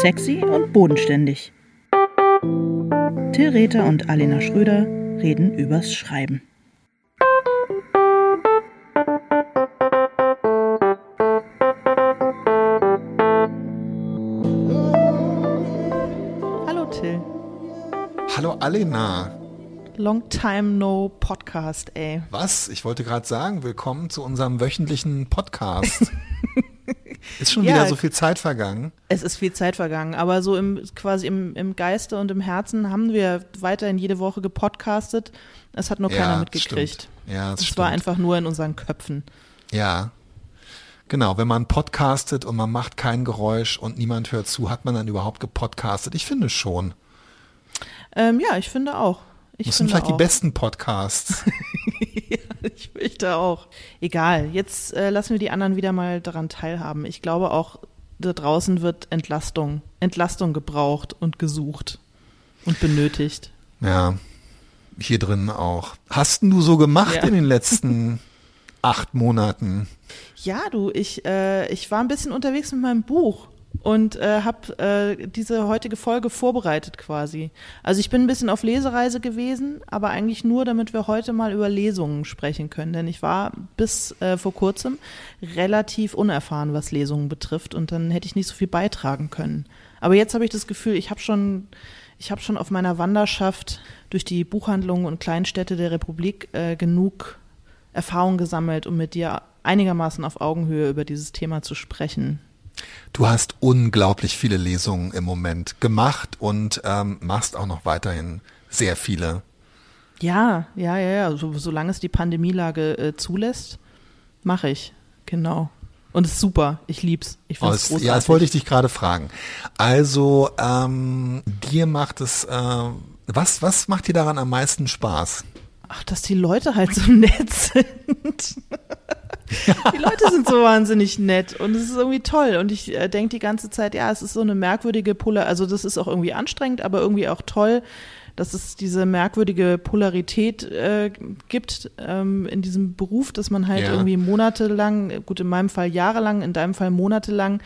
Sexy und bodenständig. Till Rether und Alena Schröder reden übers Schreiben. Hallo Till. Hallo Alena. Long time no Podcast, ey. Was? Ich wollte gerade sagen, willkommen zu unserem wöchentlichen Podcast. ist schon Ja. wieder so viel Zeit vergangen. Es ist viel Zeit vergangen, aber so im quasi im, im Geiste und im Herzen haben wir weiterhin jede Woche gepodcastet. Es hat nur keiner ja, mitgekriegt. Stimmt. Ja, das Es war einfach nur in unseren Köpfen. ja. Genau, wenn man podcastet und man macht kein Geräusch und niemand hört zu, hat man dann überhaupt gepodcastet? Ich finde schon. Ähm, ja, ich finde auch. Ich Das sind vielleicht auch. die besten Podcasts. Ich fürchte auch. Egal, jetzt äh, lassen wir die anderen wieder mal daran teilhaben. Ich glaube auch, da draußen wird Entlastung, Entlastung gebraucht und gesucht und benötigt. ja, hier drin auch. Hast denn du so gemacht Ja. in den letzten acht Monaten? Ja, du, ich, äh, ich war ein bisschen unterwegs mit meinem Buch und äh, habe äh, diese heutige Folge vorbereitet quasi. Also ich bin ein bisschen auf Lesereise gewesen, aber eigentlich nur, damit wir heute mal über Lesungen sprechen können. Denn ich war bis äh, vor kurzem relativ unerfahren, was Lesungen betrifft und dann hätte ich nicht so viel beitragen können. Aber jetzt habe ich das Gefühl, ich habe schon, ich habe schon auf meiner Wanderschaft durch die Buchhandlungen und Kleinstädte der Republik äh, genug Erfahrung gesammelt, um mit dir einigermaßen auf Augenhöhe über dieses Thema zu sprechen. Du hast unglaublich viele Lesungen im Moment gemacht und ähm, machst auch noch weiterhin sehr viele. Ja, ja, ja, ja. So, solange es die Pandemielage äh, zulässt, mache ich. Genau. Und es ist super. Ich lieb's. Ich Oh, finde es das, großartig. ja, das wollte ich dich gerade fragen. Also, ähm, dir macht es, äh, was, was macht dir daran am meisten Spaß? Ach, dass die Leute halt so nett sind. Die Leute sind so wahnsinnig nett und es ist irgendwie toll. Und ich äh, denke die ganze Zeit, ja, es ist so eine merkwürdige Polar, also das ist auch irgendwie anstrengend, aber irgendwie auch toll, dass es diese merkwürdige Polarität äh, gibt ähm, in diesem Beruf, dass man halt Ja. irgendwie monatelang, gut in meinem Fall jahrelang, in deinem Fall monatelang,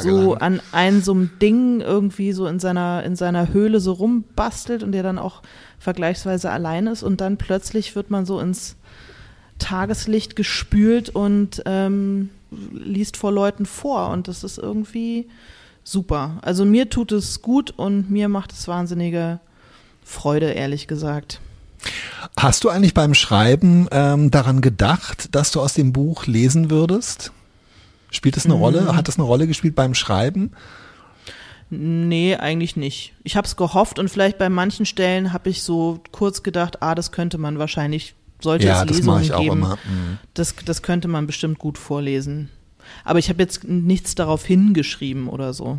so Tagelang. an einem so einem Ding irgendwie so in seiner, in seiner Höhle so rumbastelt und der dann auch vergleichsweise allein ist und dann plötzlich wird man so ins Tageslicht gespült und ähm, liest vor Leuten vor und das ist irgendwie super. Also mir tut es gut und mir macht es wahnsinnige Freude, ehrlich gesagt. Hast du eigentlich beim Schreiben ähm, daran gedacht, dass du aus dem Buch lesen würdest? Spielt es eine Mhm. Rolle? Hat das eine Rolle gespielt beim Schreiben? Nee, eigentlich nicht. Ich habe es gehofft und vielleicht bei manchen Stellen habe ich so kurz gedacht, ah, das könnte man wahrscheinlich, sollte ja, es das Lesungen auch geben, immer. Mhm. Das, das könnte man bestimmt gut vorlesen. Aber ich habe jetzt nichts darauf hingeschrieben oder so.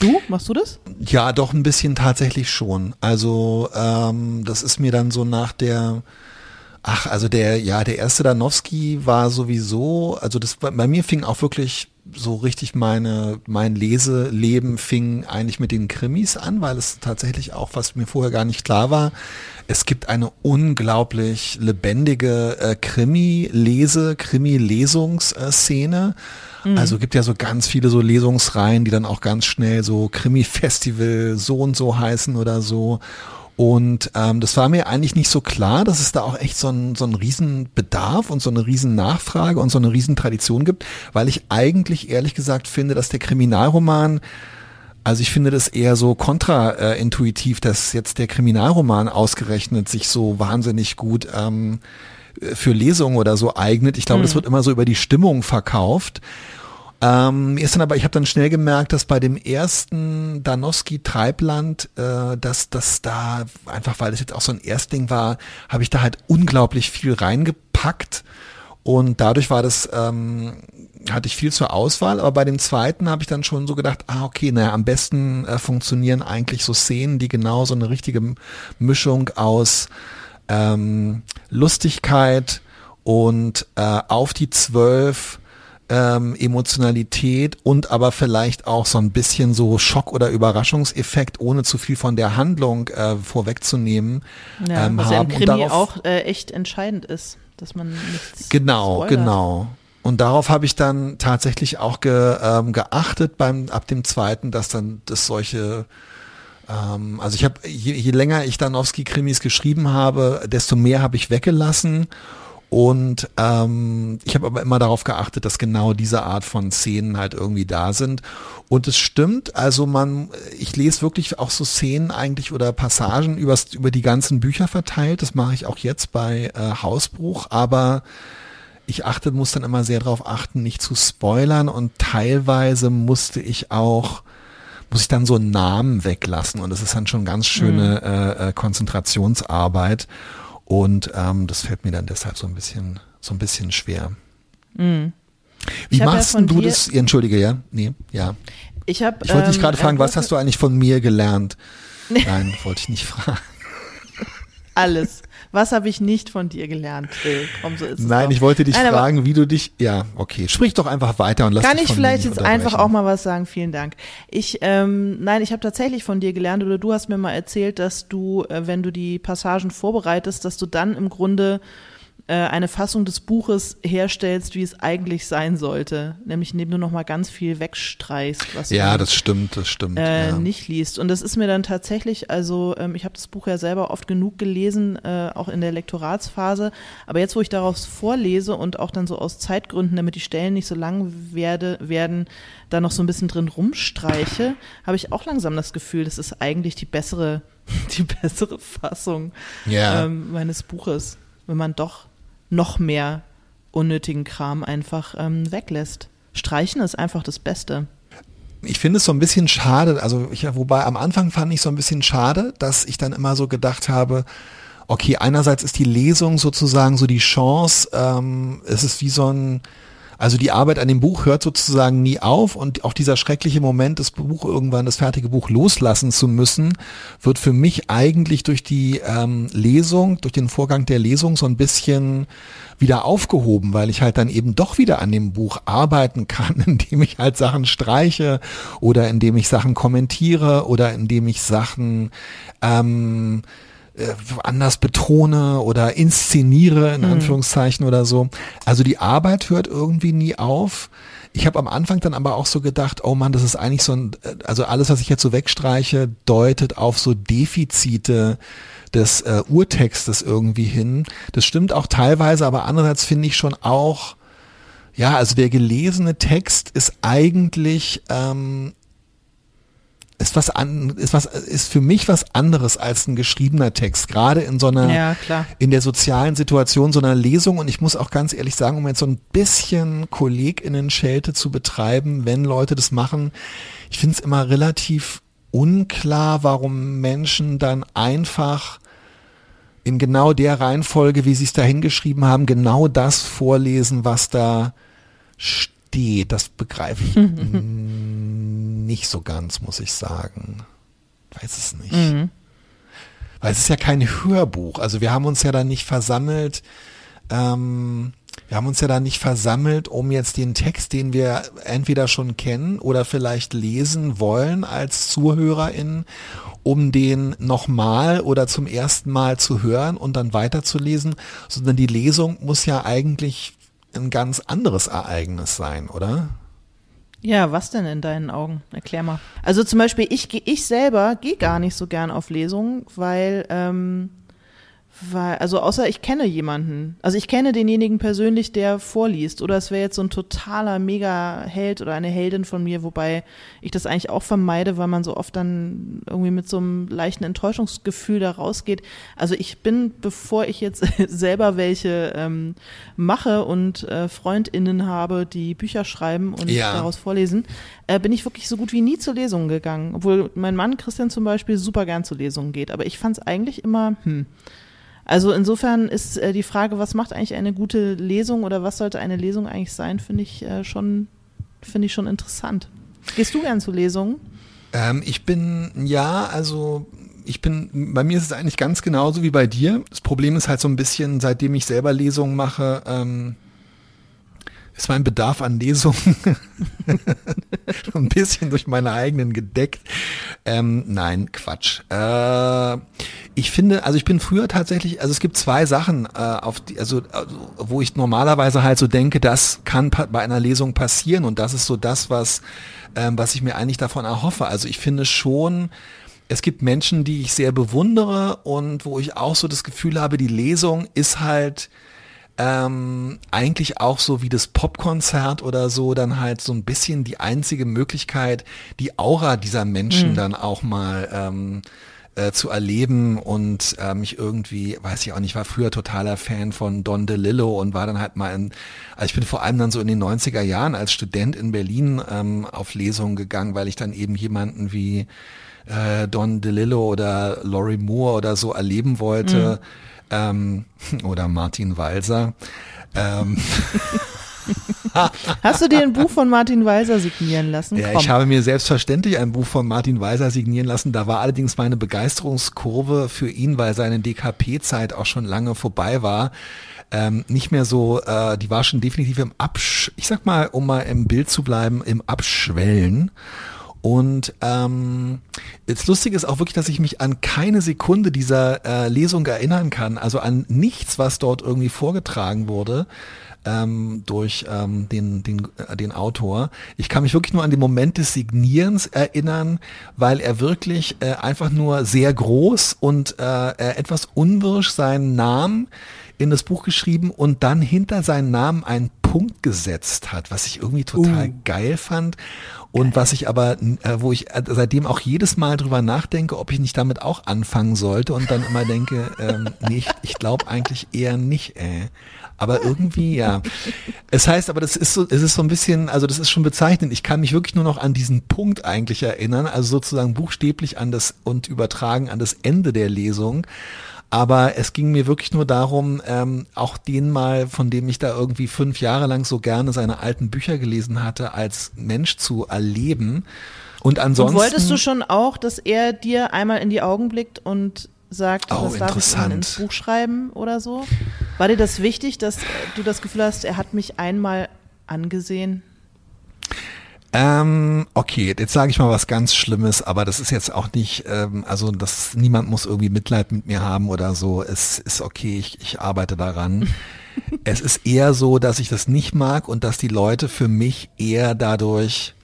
Du, machst du das? Ja, doch ein bisschen tatsächlich schon. Also ähm, das ist mir dann so nach der, ach, also der, ja, der erste Danowski war sowieso, also das bei mir fing auch wirklich so richtig meine, mein Leseleben fing eigentlich mit den Krimis an, weil es tatsächlich auch, was mir vorher gar nicht klar war, es gibt eine unglaublich lebendige äh, Krimi-Lese, Krimi-Lesungsszene. Also gibt ja so ganz viele so Lesungsreihen, die dann auch ganz schnell so Krimi-Festival so und so heißen oder so. Und ähm, das war mir eigentlich nicht so klar, dass es da auch echt so ein, so ein Riesenbedarf und so eine Riesennachfrage und so eine Riesentradition gibt, weil ich eigentlich ehrlich gesagt finde, dass der Kriminalroman also ich finde das eher so kontraintuitiv, dass jetzt der Kriminalroman ausgerechnet sich so wahnsinnig gut ähm, für Lesungen oder so eignet. Ich glaube, das wird immer so über die Stimmung verkauft. Ähm, ist dann aber, ich habe dann schnell gemerkt, dass bei dem ersten Danowski Treibland, äh, dass das da einfach, weil das jetzt auch so ein Erstling war, habe ich da halt unglaublich viel reingepackt. Und dadurch war das, ähm, hatte ich viel zur Auswahl, aber bei dem zweiten habe ich dann schon so gedacht, ah, okay, naja, am besten äh, funktionieren eigentlich so Szenen, die genau so eine richtige Mischung aus ähm, Lustigkeit und äh, auf die zwölf ähm, Emotionalität und aber vielleicht auch so ein bisschen so Schock- oder Überraschungseffekt, ohne zu viel von der Handlung äh, vorwegzunehmen, Ja, ähm, was ja im haben. Krimi auch äh, echt entscheidend ist, dass man nichts Genau, spoilert. genau. Und darauf habe ich dann tatsächlich auch ge, ähm, geachtet beim ab dem zweiten, dass dann das solche ähm, also ich habe je, je länger ich Danowski-Krimis geschrieben habe, desto mehr habe ich weggelassen. Und ähm, ich habe aber immer darauf geachtet, dass genau diese Art von Szenen halt irgendwie da sind. Und es stimmt, also man, ich lese wirklich auch so Szenen eigentlich oder Passagen übers, über die ganzen Bücher verteilt. Das mache ich auch jetzt bei äh, Hausbruch, aber ich achte, muss dann immer sehr darauf achten, nicht zu spoilern und teilweise musste ich auch muss ich dann so Namen weglassen und das ist dann schon ganz schöne mhm. äh, Konzentrationsarbeit und ähm, das fällt mir dann deshalb so ein bisschen so ein bisschen schwer. Mhm. Wie machst ja du das? Entschuldige, ja? Nee, ja. Ich, hab, ich wollte dich ähm, gerade fragen, was hast du eigentlich von mir gelernt? Nein, wollte ich nicht fragen. Alles. Was habe ich nicht von dir gelernt, Phil? Komm, so ist es Nein, doch. ich wollte dich Nein, fragen, wie du dich. Ja, okay. Sprich doch einfach weiter und lass Kann ich vielleicht jetzt einfach auch mal was sagen? Vielen Dank. Ich, ähm, nein, ich habe tatsächlich von dir gelernt oder du hast mir mal erzählt, dass du, äh, wenn du die Passagen vorbereitest, dass du dann im Grunde äh, eine Fassung des Buches herstellst, wie es eigentlich sein sollte, nämlich indem du noch mal ganz viel wegstreichst, was ja, du das stimmt, das stimmt, äh, ja. nicht liest. Und das ist mir dann tatsächlich, also ähm, ich habe das Buch ja selber oft genug gelesen, äh, auch in der Lektoratsphase, aber jetzt, wo ich daraus vorlese und auch dann so aus Zeitgründen, damit die Stellen nicht so lang werde, werden, da noch so ein bisschen drin rumstreiche, habe ich auch langsam das Gefühl, das ist eigentlich die bessere, die bessere Fassung ja. ähm, meines Buches, wenn man doch noch mehr unnötigen Kram einfach ähm, weglässt. Streichen ist einfach das Beste. Ich finde es so ein bisschen schade, also ich, wobei am Anfang fand ich so ein bisschen schade, dass ich dann immer so gedacht habe, okay, einerseits ist die Lesung sozusagen so die Chance, ähm, es ist wie so ein, also die Arbeit an dem Buch hört sozusagen nie auf und auch dieser schreckliche Moment, das Buch irgendwann, das fertige Buch loslassen zu müssen, wird für mich eigentlich durch die ähm, Lesung, durch den Vorgang der Lesung so ein bisschen wieder aufgehoben, weil ich halt dann eben doch wieder an dem Buch arbeiten kann, indem ich halt Sachen streiche oder indem ich Sachen kommentiere oder indem ich Sachen ähm, äh, anders betone oder inszeniere, in mhm. Anführungszeichen oder so. Also die Arbeit hört irgendwie nie auf. Ich habe am Anfang dann aber auch so gedacht, oh man, das ist eigentlich so ein, also alles, was ich jetzt so wegstreiche, deutet auf so Defizite des äh, Urtextes irgendwie hin. Das stimmt auch teilweise, aber andererseits finde ich schon auch, ja, also der gelesene Text ist eigentlich ähm, ist was an, ist was, ist für mich was anderes als ein geschriebener Text, gerade in so einer, ja, in der sozialen Situation so einer Lesung. Und ich muss auch ganz ehrlich sagen, um jetzt so ein bisschen KollegInnen-Schelte zu betreiben, wenn Leute das machen, ich finde es immer relativ unklar, warum Menschen dann einfach in genau der Reihenfolge, wie sie es da hingeschrieben haben, genau das vorlesen, was da steht. Das begreife ich nicht so ganz, muss ich sagen. Weiß es nicht. Mhm. Weil es ist ja kein Hörbuch. Also wir haben uns ja da nicht versammelt. Ähm, wir haben uns ja da nicht versammelt, um jetzt den Text, den wir entweder schon kennen oder vielleicht lesen wollen als ZuhörerInnen, um den nochmal oder zum ersten Mal zu hören und dann weiterzulesen, sondern die Lesung muss ja eigentlich ein ganz anderes Ereignis sein, oder? Ja, was denn in deinen Augen? Erklär mal. Also zum Beispiel, ich, ich selber gehe gar nicht so gern auf Lesungen, weil ähm, weil, also außer ich kenne jemanden. Also ich kenne denjenigen persönlich, der vorliest. Oder es wäre jetzt so ein totaler Mega-Held oder eine Heldin von mir, wobei ich das eigentlich auch vermeide, weil man so oft dann irgendwie mit so einem leichten Enttäuschungsgefühl da rausgeht. Also ich bin, bevor ich jetzt selber welche ähm, mache und äh, FreundInnen habe, die Bücher schreiben und ja. daraus vorlesen, äh, bin ich wirklich so gut wie nie zu Lesungen gegangen. Obwohl mein Mann Christian zum Beispiel super gern zu Lesungen geht. Aber ich fand es eigentlich immer, hm, also insofern ist äh, die Frage, was macht eigentlich eine gute Lesung oder was sollte eine Lesung eigentlich sein, finde ich äh, schon, ich schon interessant. Gehst du gern zu Lesungen? Ähm, ich bin, ja, also ich bin, bei mir ist es eigentlich ganz genauso wie bei dir. Das Problem ist halt so ein bisschen, seitdem ich selber Lesungen mache, ähm, ist mein Bedarf an Lesungen ein bisschen durch meine eigenen gedeckt. Ähm, nein, Quatsch. Äh, ich finde, also ich bin früher tatsächlich, also es gibt zwei Sachen, äh, auf die, also, also wo ich normalerweise halt so denke, das kann bei einer Lesung passieren und das ist so das, was, ähm, was ich mir eigentlich davon erhoffe. Also ich finde schon, es gibt Menschen, die ich sehr bewundere und wo ich auch so das Gefühl habe, die Lesung ist halt ähm, eigentlich auch so wie das Popkonzert oder so dann halt so ein bisschen die einzige Möglichkeit, die Aura dieser Menschen mhm. dann auch mal ähm, äh, zu erleben und äh, mich irgendwie, weiß ich auch nicht, war früher totaler Fan von Don DeLillo und war dann halt mal in, also ich bin vor allem dann so in den 90er Jahren als Student in Berlin ähm, auf Lesungen gegangen, weil ich dann eben jemanden wie äh, Don DeLillo oder Laurie Moore oder so erleben wollte. Mhm. Ähm, oder Martin Walser. Ähm, Hast du dir ein Buch von Martin Weiser signieren lassen? Ja, Komm. ich habe mir selbstverständlich ein Buch von Martin Weiser signieren lassen. Da war allerdings meine Begeisterungskurve für ihn, weil seine DKP-Zeit auch schon lange vorbei war. Ähm, nicht mehr so, äh, die war schon definitiv im Absch, ich sag mal, um mal im Bild zu bleiben, im Abschwellen. Und ähm, das Lustige ist auch wirklich, dass ich mich an keine Sekunde dieser äh, Lesung erinnern kann, also an nichts, was dort irgendwie vorgetragen wurde ähm, durch ähm, den, den, äh, den Autor. Ich kann mich wirklich nur an den Moment des Signierens erinnern, weil er wirklich äh, einfach nur sehr groß und äh, etwas unwirsch seinen Namen in das Buch geschrieben und dann hinter seinen Namen einen Punkt gesetzt hat, was ich irgendwie total uh. geil fand. Und was ich aber, äh, wo ich äh, seitdem auch jedes Mal drüber nachdenke, ob ich nicht damit auch anfangen sollte und dann immer denke, ähm, nee, ich, ich glaube eigentlich eher nicht, äh. Aber irgendwie, ja. Es heißt aber, das ist so, es ist so ein bisschen, also das ist schon bezeichnend. Ich kann mich wirklich nur noch an diesen Punkt eigentlich erinnern, also sozusagen buchstäblich an das und übertragen an das Ende der Lesung. Aber es ging mir wirklich nur darum, ähm, auch den mal, von dem ich da irgendwie fünf Jahre lang so gerne seine alten Bücher gelesen hatte, als Mensch zu erleben. Und ansonsten. Und wolltest du schon auch, dass er dir einmal in die Augen blickt und sagt, oh, was darf ich denn ins Buch schreiben oder so? War dir das wichtig, dass du das Gefühl hast, er hat mich einmal angesehen? Ähm, okay, jetzt sage ich mal was ganz Schlimmes, aber das ist jetzt auch nicht, ähm, also das niemand muss irgendwie Mitleid mit mir haben oder so. Es ist okay, ich, ich arbeite daran. es ist eher so, dass ich das nicht mag und dass die Leute für mich eher dadurch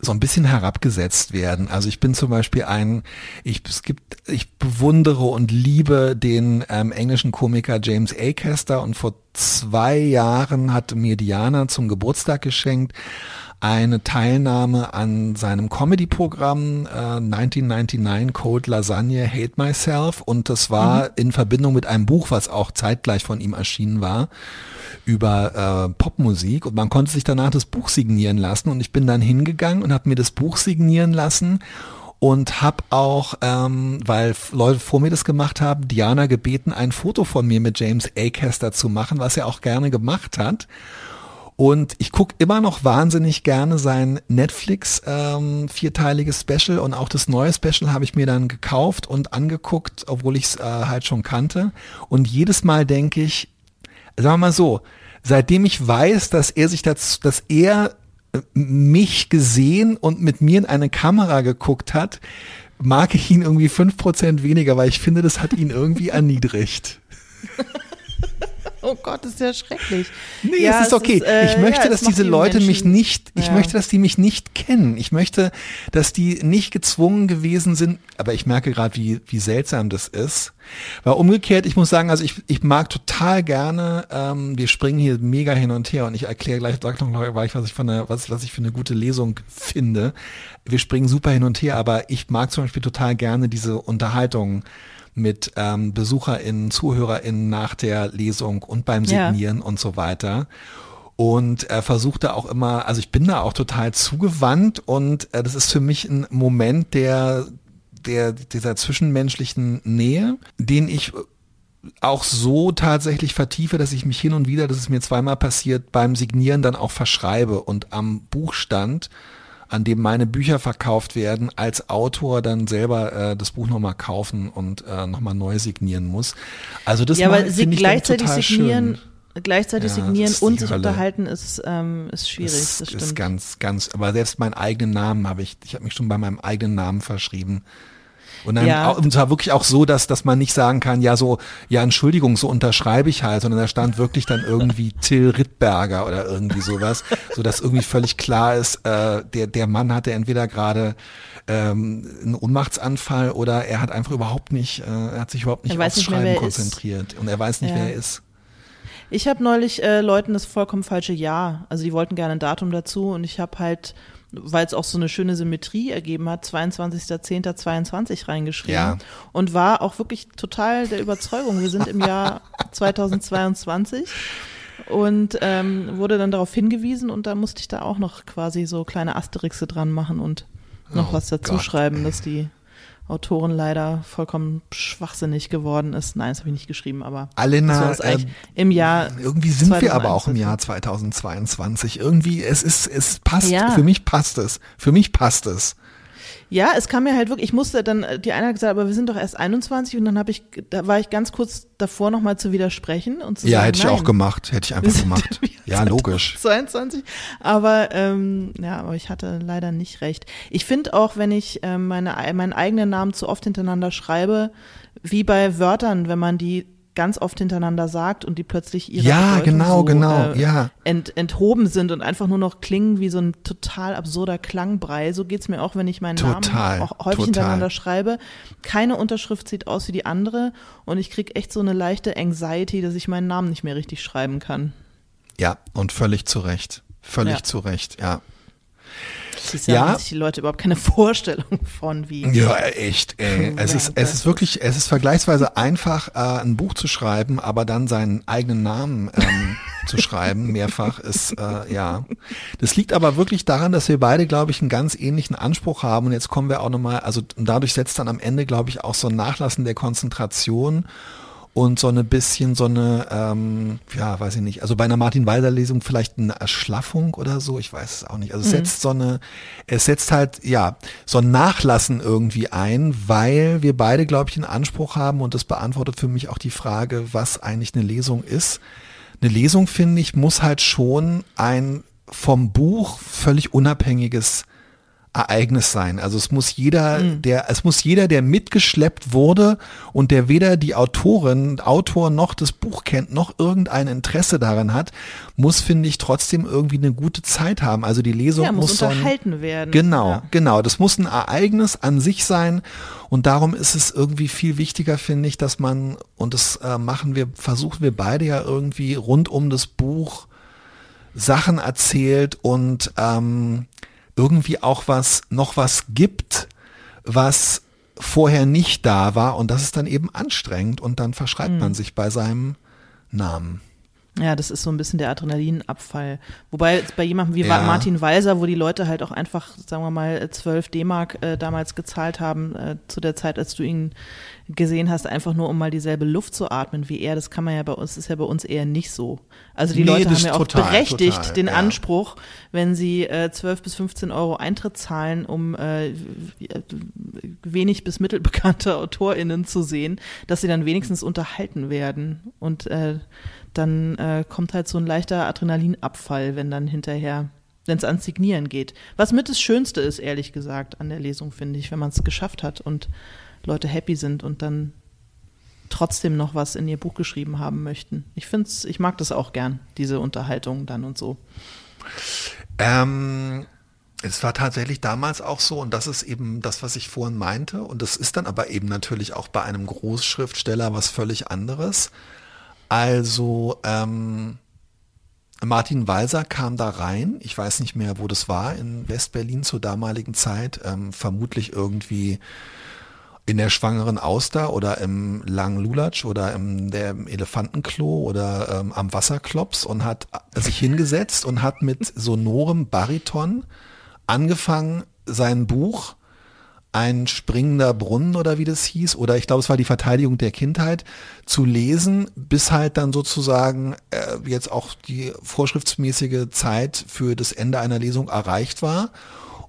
so ein bisschen herabgesetzt werden. Also ich bin zum Beispiel ein, ich, es gibt, ich bewundere und liebe den ähm, englischen Komiker James Acaster und vor zwei Jahren hat mir Diana zum Geburtstag geschenkt eine Teilnahme an seinem Comedy-Programm äh, 1999 Cold Lasagne Hate Myself und das war mhm. in Verbindung mit einem Buch, was auch zeitgleich von ihm erschienen war über äh, Popmusik und man konnte sich danach das Buch signieren lassen und ich bin dann hingegangen und habe mir das Buch signieren lassen und habe auch, ähm, weil Leute vor mir das gemacht haben, Diana gebeten, ein Foto von mir mit James Acaster zu machen, was er auch gerne gemacht hat. Und ich gucke immer noch wahnsinnig gerne sein Netflix ähm, vierteiliges Special und auch das neue Special habe ich mir dann gekauft und angeguckt, obwohl ich es äh, halt schon kannte. Und jedes Mal denke ich, sagen wir mal so, seitdem ich weiß, dass er sich das, dass er äh, mich gesehen und mit mir in eine Kamera geguckt hat, mag ich ihn irgendwie fünf Prozent weniger, weil ich finde, das hat ihn irgendwie erniedrigt. Oh Gott, das ist ja schrecklich. Nee, ja, es ist okay. Ist, äh, ich möchte, ja, dass diese Leute Menschen. mich nicht, ich ja. möchte, dass die mich nicht kennen. Ich möchte, dass die nicht gezwungen gewesen sind, aber ich merke gerade, wie, wie seltsam das ist. Weil umgekehrt, ich muss sagen, also ich, ich mag total gerne, ähm, wir springen hier mega hin und her und ich erkläre gleich, sag noch gleich, was ich von der, was, was ich für eine gute Lesung finde. Wir springen super hin und her, aber ich mag zum Beispiel total gerne diese Unterhaltung mit ähm, BesucherInnen, ZuhörerInnen nach der Lesung und beim Signieren ja. und so weiter. Und er versuchte auch immer, also ich bin da auch total zugewandt und äh, das ist für mich ein Moment der, der, dieser zwischenmenschlichen Nähe, den ich auch so tatsächlich vertiefe, dass ich mich hin und wieder, das ist mir zweimal passiert, beim Signieren dann auch verschreibe und am Buchstand an dem meine Bücher verkauft werden, als Autor dann selber äh, das Buch nochmal kaufen und äh, nochmal neu signieren muss. Also das ja, aber sie gleichzeitig signieren. Schön. gleichzeitig Ja, signieren ist und sich Hölle. unterhalten ist, ähm, ist schwierig, das das, ist stimmt. ganz, ganz, aber selbst meinen eigenen Namen habe ich, ich habe mich schon bei meinem eigenen Namen verschrieben. Und dann Ja. und zwar wirklich auch so, dass, dass man nicht sagen kann, ja so, ja Entschuldigung, so unterschreibe ich halt, sondern da stand wirklich dann irgendwie Till Rittberger oder irgendwie sowas, so dass irgendwie völlig klar ist, äh, der, der Mann hatte entweder gerade ähm, einen Ohnmachtsanfall oder er hat einfach überhaupt nicht, äh, er hat sich überhaupt nicht aufs mehr, Schreiben wer er ist. konzentriert und er weiß nicht, Ja. wer er ist. Ich habe neulich äh, Leuten das vollkommen falsche Jahr. Also die wollten gerne ein Datum dazu und ich habe halt, weil es auch so eine schöne Symmetrie ergeben hat, 22.10.22 reingeschrieben Ja. und war auch wirklich total der Überzeugung, wir sind im Jahr 2022 und ähm, wurde dann darauf hingewiesen und da musste ich da auch noch quasi so kleine Asterixe dran machen und noch Oh was dazu Gott, schreiben, dass die Autorin leider vollkommen schwachsinnig geworden ist. Nein, das habe ich nicht geschrieben, aber Alena, äh, im Jahr Irgendwie sind wir aber auch im 2021. Jahr 2022. Irgendwie, es ist, es passt. Ja. Für mich passt es. Für mich passt es. Ja, es kam mir halt wirklich, ich musste dann, äh, die eine hat gesagt, aber wir sind doch erst 21 und dann habe ich, da war ich ganz kurz davor nochmal zu widersprechen und zu Ja, sagen, hätte ich nein, auch gemacht. Hätte ich einfach gemacht. Ja, logisch. 22. Aber ähm, ja, aber ich hatte leider nicht recht. Ich finde auch, wenn ich ähm, meine, meinen eigenen Namen zu oft hintereinander schreibe, wie bei Wörtern, wenn man die ganz oft hintereinander sagt und die plötzlich ihre Ja, Bedeutung genau, so, genau, äh, ja. ent, enthoben sind und einfach nur noch klingen wie so ein total absurder Klangbrei. So geht's mir auch, wenn ich meinen Total, Namen auch häufig total. hintereinander schreibe. Keine Unterschrift sieht aus wie die andere und ich krieg echt so eine leichte Anxiety, dass ich meinen Namen nicht mehr richtig schreiben kann. Ja, und völlig zu Recht. Völlig Ja. zu Recht, ja. Du, Ja. haben sich die Leute überhaupt keine Vorstellung von, wie. Ja, echt. Ey. Es ist, es ist wirklich, es ist vergleichsweise einfach, äh, ein Buch zu schreiben, aber dann seinen eigenen Namen ähm, zu schreiben, mehrfach, ist, äh, ja. Das liegt aber wirklich daran, dass wir beide, glaube ich, einen ganz ähnlichen Anspruch haben. Und jetzt kommen wir auch nochmal, also dadurch setzt dann am Ende, glaube ich, auch so ein Nachlassen der Konzentration und so eine bisschen so eine, ähm, ja, weiß ich nicht, also bei einer Martin Walser Lesung vielleicht eine Erschlaffung oder so, ich weiß es auch nicht. Also es setzt so eine, es setzt halt, ja, so ein Nachlassen irgendwie ein, weil wir beide, glaube ich, einen Anspruch haben und das beantwortet für mich auch die Frage, was eigentlich eine Lesung ist. Eine Lesung, finde ich, muss halt schon ein vom Buch völlig unabhängiges Ereignis sein. Also es muss jeder, der, es muss jeder, der mitgeschleppt wurde und der weder die Autorin, Autor noch das Buch kennt, noch irgendein Interesse daran hat, muss, finde ich, trotzdem irgendwie eine gute Zeit haben. Also die Lesung Ja, muss muss so ein, unterhalten werden. Genau, Ja. genau. Das muss ein Ereignis an sich sein. Und darum ist es irgendwie viel wichtiger, finde ich, dass man, und das äh, machen wir, versuchen wir beide ja irgendwie rund um das Buch Sachen erzählt und ähm, irgendwie auch was, noch was gibt, was vorher nicht da war. Und das ist dann eben anstrengend und dann verschreibt Mhm. man sich bei seinem Namen. Ja, das ist so ein bisschen der Adrenalinabfall. Wobei jetzt bei jemandem wie Ja. Martin Walser, wo die Leute halt auch einfach, sagen wir mal, 12 D-Mark äh, damals gezahlt haben, äh, zu der Zeit, als du ihn gesehen hast, einfach nur um mal dieselbe Luft zu atmen wie er, das kann man ja bei uns, ist ja bei uns eher nicht so. Also die Nee, Leute haben ja auch total, berechtigt total, den ja. Anspruch, wenn sie äh, 12 bis 15 Euro Eintritt zahlen, um äh, wenig bis mittelbekannte AutorInnen zu sehen, dass sie dann wenigstens unterhalten werden. Und äh, dann äh, kommt halt so ein leichter Adrenalinabfall, wenn dann hinterher, wenn es ans Signieren geht. Was mit das Schönste ist, ehrlich gesagt, an der Lesung, finde ich, wenn man es geschafft hat und Leute happy sind und dann trotzdem noch was in ihr Buch geschrieben haben möchten. Ich finde ich mag das auch gern, diese Unterhaltung dann und so. Ähm, es war tatsächlich damals auch so, und das ist eben das, was ich vorhin meinte, und das ist dann aber eben natürlich auch bei einem Großschriftsteller was völlig anderes. Also ähm, Martin Walser kam da rein, ich weiß nicht mehr, wo das war, in Westberlin zur damaligen Zeit, ähm, vermutlich irgendwie in der schwangeren Auster oder im langen Lulatsch oder im der Elefantenklo oder ähm, am Wasserklops und hat sich hingesetzt und hat mit sonorem Bariton angefangen, sein Buch ein springender Brunnen oder wie das hieß, oder ich glaube, es war die Verteidigung der Kindheit, zu lesen, bis halt dann sozusagen äh, jetzt auch die vorschriftsmäßige Zeit für das Ende einer Lesung erreicht war.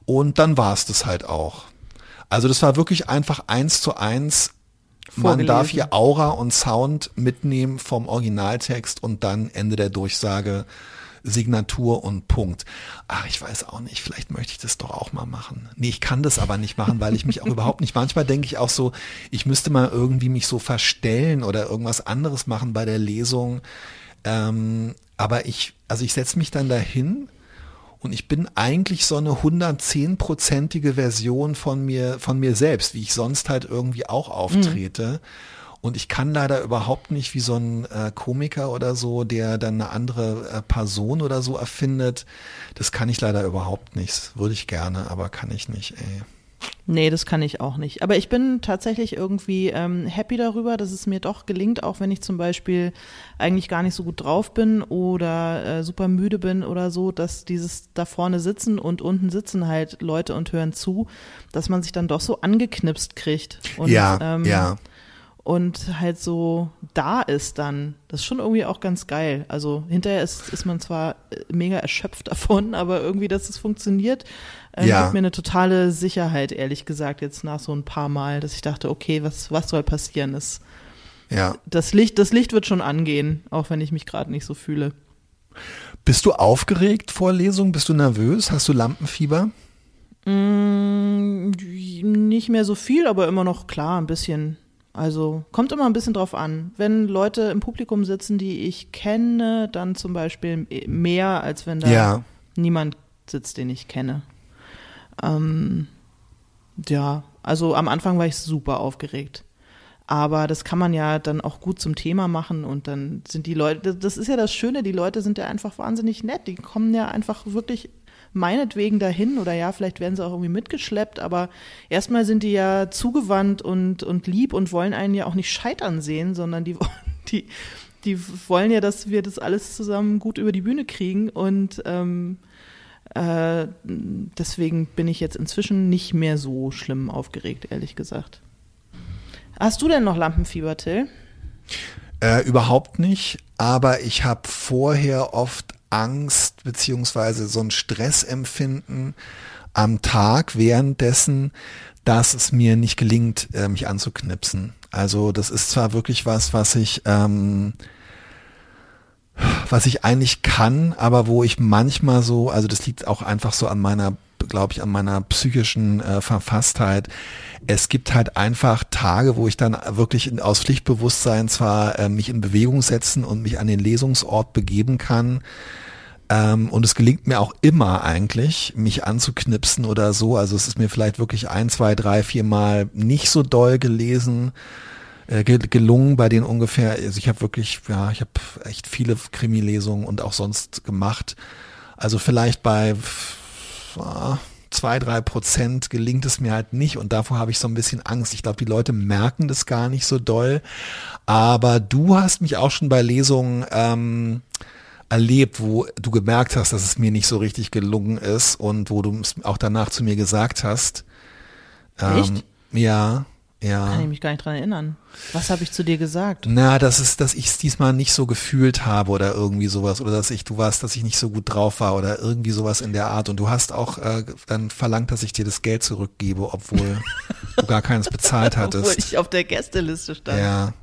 Und dann war es das halt auch. Also das war wirklich einfach eins zu eins man darf hier Aura und Sound mitnehmen vom Originaltext und dann Ende der Durchsage Signatur und Punkt. Ach, ich weiß auch nicht, vielleicht möchte ich das doch auch mal machen. Nee, ich kann das aber nicht machen, weil ich mich auch überhaupt nicht, manchmal denke ich auch so, ich müsste mal irgendwie mich so verstellen oder irgendwas anderes machen bei der Lesung. Ähm, aber ich, also ich setze mich dann dahin und ich bin eigentlich so eine 110-prozentige Version von mir, von mir selbst, wie ich sonst halt irgendwie auch auftrete. Mhm. Und ich kann leider überhaupt nicht wie so ein äh, Komiker oder so, der dann eine andere äh, Person oder so erfindet. Das kann ich leider überhaupt nicht. Würde ich gerne, aber kann ich nicht, ey. Nee, das kann ich auch nicht. Aber ich bin tatsächlich irgendwie ähm, happy darüber, dass es mir doch gelingt, auch wenn ich zum Beispiel eigentlich gar nicht so gut drauf bin oder äh, super müde bin oder so, dass dieses da vorne sitzen und unten sitzen halt Leute und hören zu, dass man sich dann doch so angeknipst kriegt. Und, ja, ähm, ja und halt so da ist dann. Das ist schon irgendwie auch ganz geil. Also hinterher ist, ist man zwar äh, mega erschöpft davon, aber irgendwie, dass es funktioniert, äh, ja. gibt mir eine totale Sicherheit, ehrlich gesagt, jetzt nach so ein paar Mal, dass ich dachte, okay, was, was soll passieren? Das, ja. das, Licht, das Licht wird schon angehen, auch wenn ich mich gerade nicht so fühle. Bist du aufgeregt vor Lesungen? Bist du nervös? Hast du Lampenfieber? Mm, nicht mehr so viel, aber immer noch klar, ein bisschen. Also kommt immer ein bisschen drauf an. Wenn Leute im Publikum sitzen, die ich kenne, dann zum Beispiel mehr, als wenn da ja. niemand sitzt, den ich kenne. Ähm, ja, also am Anfang war ich super aufgeregt. Aber das kann man ja dann auch gut zum Thema machen und dann sind die Leute, das ist ja das Schöne, die Leute sind ja einfach wahnsinnig nett. Die kommen ja einfach wirklich meinetwegen dahin oder ja, vielleicht werden sie auch irgendwie mitgeschleppt, aber erstmal sind die ja zugewandt und, und lieb und wollen einen ja auch nicht scheitern sehen, sondern die, die, die wollen ja, dass wir das alles zusammen gut über die Bühne kriegen und ähm, äh, deswegen bin ich jetzt inzwischen nicht mehr so schlimm aufgeregt, ehrlich gesagt. Hast du denn noch Lampenfieber, Till? Äh, überhaupt nicht, aber ich habe vorher oft Angst beziehungsweise so ein Stressempfinden am Tag währenddessen, dass es mir nicht gelingt, äh, mich anzuknipsen. Also das ist zwar wirklich was, was ich ähm, was ich eigentlich kann, aber wo ich manchmal so, also das liegt auch einfach so an meiner, glaube ich, an meiner psychischen äh, Verfasstheit. Es gibt halt einfach Tage, wo ich dann wirklich in, aus Pflichtbewusstsein zwar äh, mich in Bewegung setzen und mich an den Lesungsort begeben kann, ähm, und es gelingt mir auch immer eigentlich, mich anzuknipsen oder so. Also es ist mir vielleicht wirklich ein, zwei, drei, vier Mal nicht so doll gelesen, äh, gelungen bei denen ungefähr. Also ich habe wirklich, ja, ich habe echt viele Krimi-Lesungen und auch sonst gemacht. Also vielleicht bei äh, zwei, drei Prozent gelingt es mir halt nicht und davor habe ich so ein bisschen Angst. Ich glaube, die Leute merken das gar nicht so doll. Aber du hast mich auch schon bei Lesungen ähm, erlebt, wo du gemerkt hast, dass es mir nicht so richtig gelungen ist und wo du es auch danach zu mir gesagt hast. Echt? Ähm, ja, ja. Kann ich mich gar nicht dran erinnern. Was habe ich zu dir gesagt? Na, das ist, dass ich es diesmal nicht so gefühlt habe oder irgendwie sowas oder dass ich, du warst, dass ich nicht so gut drauf war oder irgendwie sowas in der Art. Und du hast auch äh, dann verlangt, dass ich dir das Geld zurückgebe, obwohl du gar keines bezahlt hattest. Obwohl ich auf der Gästeliste stand. Ja.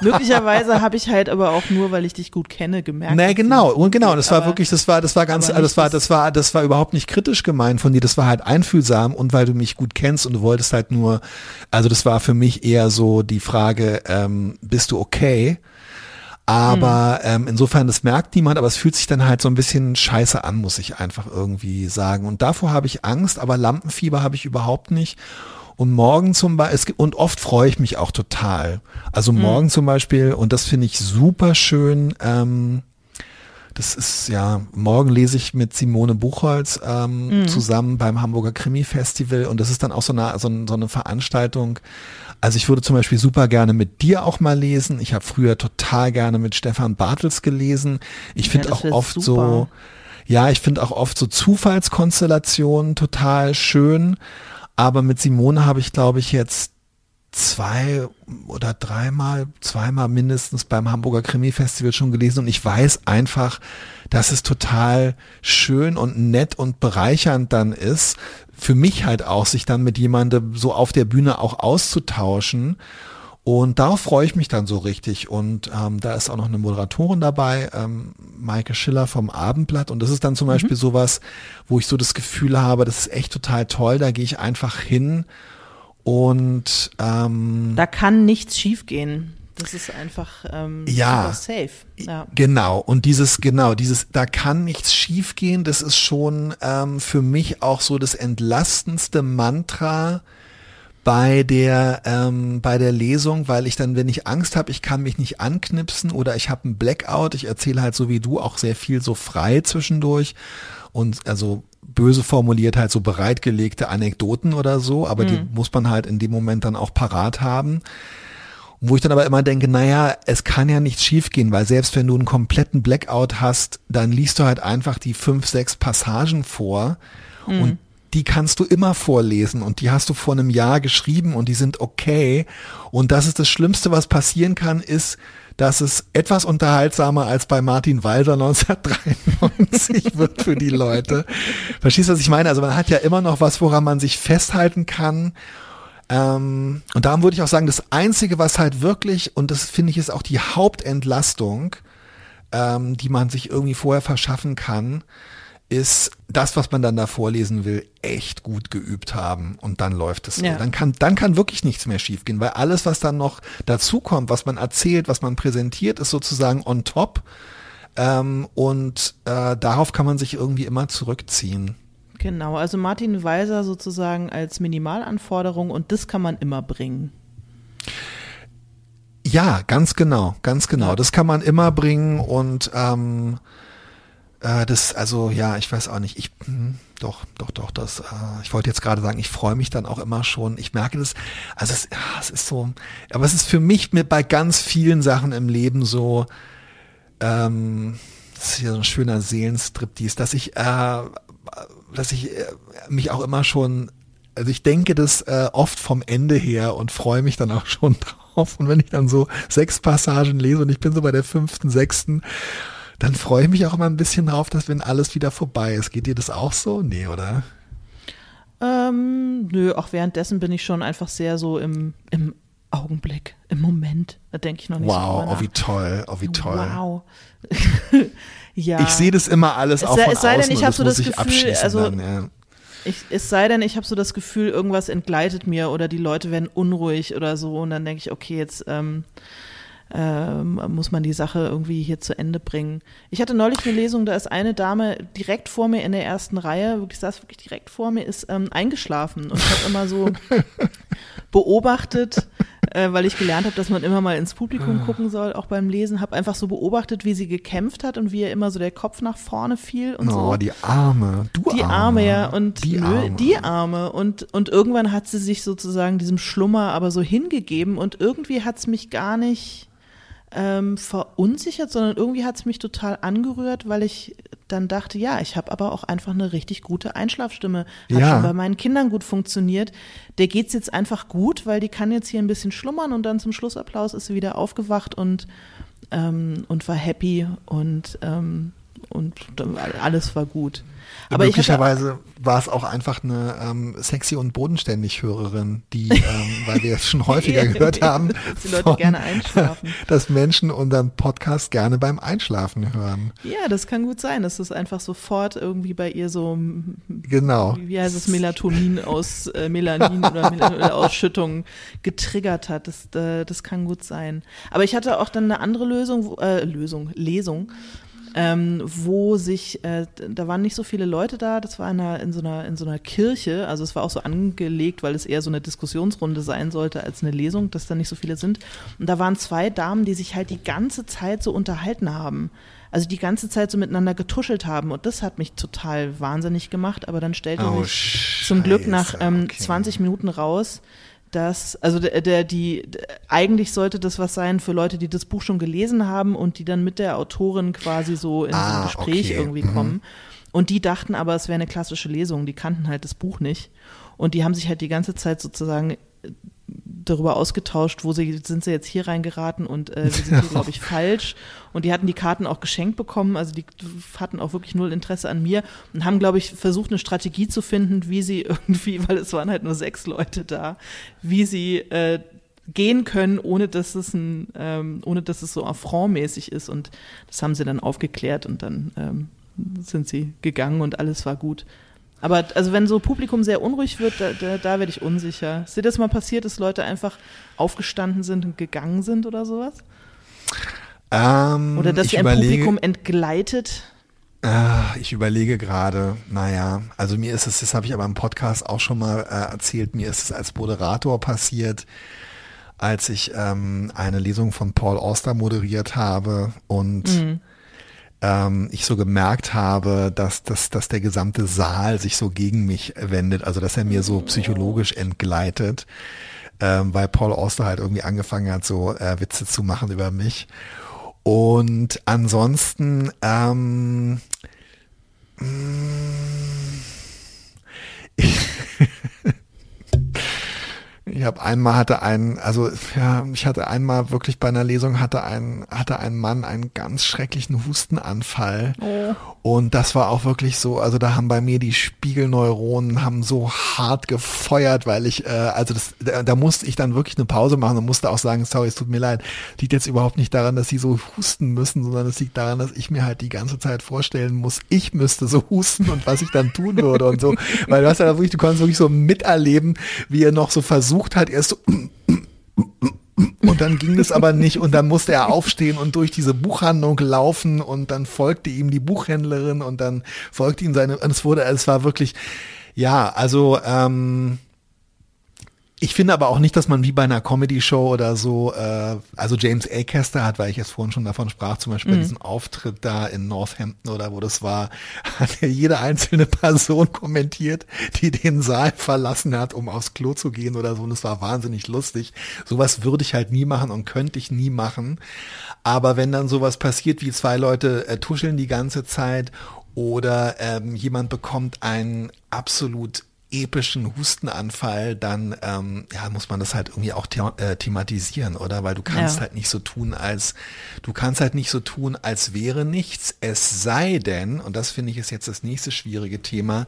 Möglicherweise habe ich halt aber auch nur, weil ich dich gut kenne, gemerkt. Nee, genau, und genau, das war wirklich, das war, das war ganz, das war, das war, das war überhaupt nicht kritisch gemeint von dir, das war halt einfühlsam und weil du mich gut kennst und du wolltest halt nur, also das war für mich eher so die Frage, ähm, bist du okay? Aber mhm. ähm, insofern, das merkt niemand, aber es fühlt sich dann halt so ein bisschen scheiße an, muss ich einfach irgendwie sagen. Und davor habe ich Angst, aber Lampenfieber habe ich überhaupt nicht. Und morgen zum Beispiel, und oft freue ich mich auch total. Also mhm. morgen mhm. zum Beispiel, und das finde ich super schön, ähm, das ist ja, morgen lese ich mit Simone Buchholz ähm, mhm. zusammen beim Hamburger Krimi Festival und das ist dann auch so eine, so, so eine Veranstaltung. Also ich würde zum Beispiel super gerne mit dir auch mal lesen. Ich habe früher total gerne mit Stefan Bartels gelesen. Ich finde ja, auch oft super. so, ja, ich finde auch oft so Zufallskonstellationen total schön. Aber mit Simone habe ich, glaube ich, jetzt zwei oder dreimal, zweimal mindestens beim Hamburger Krimi-Festival schon gelesen und ich weiß einfach, dass es total schön und nett und bereichernd dann ist, für mich halt auch, sich dann mit jemandem so auf der Bühne auch auszutauschen Und darauf freue ich mich dann so richtig. Und ähm, da ist auch noch eine Moderatorin dabei, ähm, Maike Schiller vom Abendblatt. Und das ist dann zum mhm. Beispiel sowas, wo ich so das Gefühl habe, das ist echt total toll. Da gehe ich einfach hin und ähm, da kann nichts schiefgehen. Das ist einfach ähm, ja, safe. Ja. Genau. Und dieses, genau, dieses, da kann nichts schiefgehen, das ist schon ähm, für mich auch so das entlastendste Mantra bei der ähm, bei der Lesung, weil ich dann, wenn ich Angst habe, ich kann mich nicht anknipsen oder ich habe einen Blackout, ich erzähle halt so wie du auch sehr viel so frei zwischendurch und also böse formuliert halt so bereitgelegte Anekdoten oder so, aber mhm. die muss man halt in dem Moment dann auch parat haben. Wo ich dann aber immer denke, naja, es kann ja nichts schiefgehen, weil selbst wenn du einen kompletten Blackout hast, dann liest du halt einfach die fünf, sechs Passagen vor mhm. und die kannst du immer vorlesen und die hast du vor einem Jahr geschrieben und die sind okay. Und das ist das Schlimmste, was passieren kann, ist, dass es etwas unterhaltsamer als bei Martin Walser 1993 wird für die Leute. Verstehst du, was ich meine? Also man hat ja immer noch was, woran man sich festhalten kann. Ähm, und darum würde ich auch sagen, das Einzige, was halt wirklich, und das finde ich ist auch die Hauptentlastung, ähm, die man sich irgendwie vorher verschaffen kann, ist das, was man dann da vorlesen will, echt gut geübt haben und dann läuft es so. Ja. Dann kann, dann kann wirklich nichts mehr schiefgehen, weil alles, was dann noch dazukommt, was man erzählt, was man präsentiert, ist sozusagen on top. Ähm, und äh, darauf kann man sich irgendwie immer zurückziehen. Genau, also Martin Weiser sozusagen als Minimalanforderung und das kann man immer bringen. Ja, ganz genau, ganz genau. Ja. Das kann man immer bringen und ähm, äh, das, also ja, ich weiß auch nicht. Ich hm, doch, doch, doch. Das, äh, ich wollte jetzt gerade sagen, ich freue mich dann auch immer schon. Ich merke das. Also es, ja, es ist so. Aber es ist für mich mit bei ganz vielen Sachen im Leben so. Ähm, das ist hier so ein schöner Seelenstrip, dies, dass ich, äh, dass ich äh, mich auch immer schon also ich denke das äh, oft vom Ende her und freue mich dann auch schon drauf. Und wenn ich dann so sechs Passagen lese und ich bin so bei der fünften, sechsten dann freue ich mich auch immer ein bisschen drauf, dass wenn alles wieder vorbei ist. Geht dir das auch so? Nee, oder? Ähm, nö, auch währenddessen bin ich schon einfach sehr so im, im Augenblick, im Moment. Da denke ich noch nicht wow, so Wow, oh wie toll, oh wie toll. Wow. ja. Ich sehe das immer alles es auch sei, von es sei denn, ich habe so das Gefühl, also dann, ja. ich, es sei denn, ich habe so das Gefühl, irgendwas entgleitet mir oder die Leute werden unruhig oder so und dann denke ich, okay, jetzt ähm, ähm, muss man die Sache irgendwie hier zu Ende bringen. Ich hatte neulich eine Lesung, da ist eine Dame direkt vor mir in der ersten Reihe, wirklich saß wirklich direkt vor mir, ist ähm, eingeschlafen und hat immer so beobachtet, äh, weil ich gelernt habe, dass man immer mal ins Publikum ah. gucken soll, auch beim Lesen, habe einfach so beobachtet, wie sie gekämpft hat und wie ihr immer so der Kopf nach vorne fiel und oh, so. die Arme, du Die Arme, Arme ja und die Arme. die Arme und und irgendwann hat sie sich sozusagen diesem Schlummer aber so hingegeben und irgendwie hat es mich gar nicht ähm, verunsichert, sondern irgendwie hat es mich total angerührt, weil ich dann dachte, ja, ich habe aber auch einfach eine richtig gute Einschlafstimme. Hat Ja. schon bei meinen Kindern gut funktioniert. Der geht's jetzt einfach gut, weil die kann jetzt hier ein bisschen schlummern und dann zum Schlussapplaus ist sie wieder aufgewacht und, ähm, und war happy und, ähm, und alles war gut. Aber Möglicherweise war es auch einfach eine ähm, sexy und bodenständig Hörerin, die, ähm, weil wir es schon häufiger gehört haben, dass die Leute von- gerne einschlafen. dass Menschen unseren Podcast gerne beim Einschlafen hören. Ja, das kann gut sein, dass das einfach sofort irgendwie bei ihr so, m- Genau. wie heißt es, Melatonin aus äh, Melanin oder Melatonin-Ausschüttung getriggert hat. Das, äh, das kann gut sein. Aber ich hatte auch dann eine andere Lösung, äh, Lösung, Lesung, ähm, wo sich, äh, da waren nicht so viele Leute da, das war in, einer, in, so einer, in so einer Kirche, also es war auch so angelegt, weil es eher so eine Diskussionsrunde sein sollte als eine Lesung, dass da nicht so viele sind. Und da waren zwei Damen, die sich halt die ganze Zeit so unterhalten haben. Also die ganze Zeit so miteinander getuschelt haben und das hat mich total wahnsinnig gemacht, aber dann stellte Oh, sich zum Glück nach ähm, okay. 20 Minuten raus, dass, also der, der, die, eigentlich sollte das was sein für Leute, die das Buch schon gelesen haben und die dann mit der Autorin quasi so in so Ah, ein Gespräch okay, irgendwie mhm. kommen. Und die dachten aber, es wäre eine klassische Lesung, die kannten halt das Buch nicht. Und die haben sich halt die ganze Zeit sozusagen darüber ausgetauscht, wo sie, sind sie jetzt hier reingeraten und äh, wir sind hier, glaube ich, falsch. Und die hatten die Karten auch geschenkt bekommen, also die hatten auch wirklich null Interesse an mir und haben, glaube ich, versucht, eine Strategie zu finden, wie sie irgendwie, weil es waren halt nur sechs Leute da, wie sie äh, gehen können, ohne dass es ein, ähm, ohne dass es so affrontmäßig ist. Und das haben sie dann aufgeklärt und dann ähm, sind sie gegangen und alles war gut. Aber also wenn so Publikum sehr unruhig wird, da, da, da werde ich unsicher. Ist dir das mal passiert, dass Leute einfach aufgestanden sind und gegangen sind oder sowas? Ähm, Oder dass sie ein Publikum entgleitet? Ah, ich überlege gerade, naja, also mir ist es, das habe ich aber im Podcast auch schon mal äh, erzählt, mir ist es als Moderator passiert, als ich ähm, eine Lesung von Paul Auster moderiert habe und Mhm. Ähm, ich so gemerkt habe, dass, dass, dass der gesamte Saal sich so gegen mich wendet, also dass er mir so psychologisch entgleitet, ähm, weil Paul Auster halt irgendwie angefangen hat, so äh, Witze zu machen über mich. Und ansonsten, ähm, Ich habe einmal hatte ein, also ja, ich hatte einmal wirklich bei einer Lesung hatte ein hatte ein Mann einen ganz schrecklichen Hustenanfall. Oh. und das war auch wirklich so, also da haben bei mir die Spiegelneuronen haben so hart gefeuert, weil ich äh, also das da, da musste ich dann wirklich eine Pause machen und musste auch sagen, sorry, es tut mir leid, liegt jetzt überhaupt nicht daran, dass sie so husten müssen, sondern es liegt daran, dass ich mir halt die ganze Zeit vorstellen muss, ich müsste so husten und was ich dann tun würde und so, weil du hast ja wirklich, du kannst wirklich so miterleben, wie er noch so versucht hat, erst so und dann ging es aber nicht und dann musste er aufstehen und durch diese Buchhandlung laufen und dann folgte ihm die Buchhändlerin und dann folgte ihm seine und es wurde es war wirklich ja also ähm, ich finde aber auch nicht, dass man wie bei einer Comedy-Show oder so, äh, also James Acaster hat, weil ich jetzt vorhin schon davon sprach, zum Beispiel bei diesem Auftritt da in Northampton oder wo das war, hat ja jede einzelne Person kommentiert, die den Saal verlassen hat, um aufs Klo zu gehen oder so. Und es war wahnsinnig lustig. Sowas würde ich halt nie machen und könnte ich nie machen. Aber wenn dann sowas passiert, wie zwei Leute äh, tuscheln die ganze Zeit oder ähm, jemand bekommt einen absolut epischen Hustenanfall, dann ähm, ja, muss man das halt irgendwie auch the äh, thematisieren, oder? Weil du kannst Ja. halt nicht so tun, als du kannst halt nicht so tun, als wäre nichts. Es sei denn, und das finde ich ist jetzt das nächste schwierige Thema,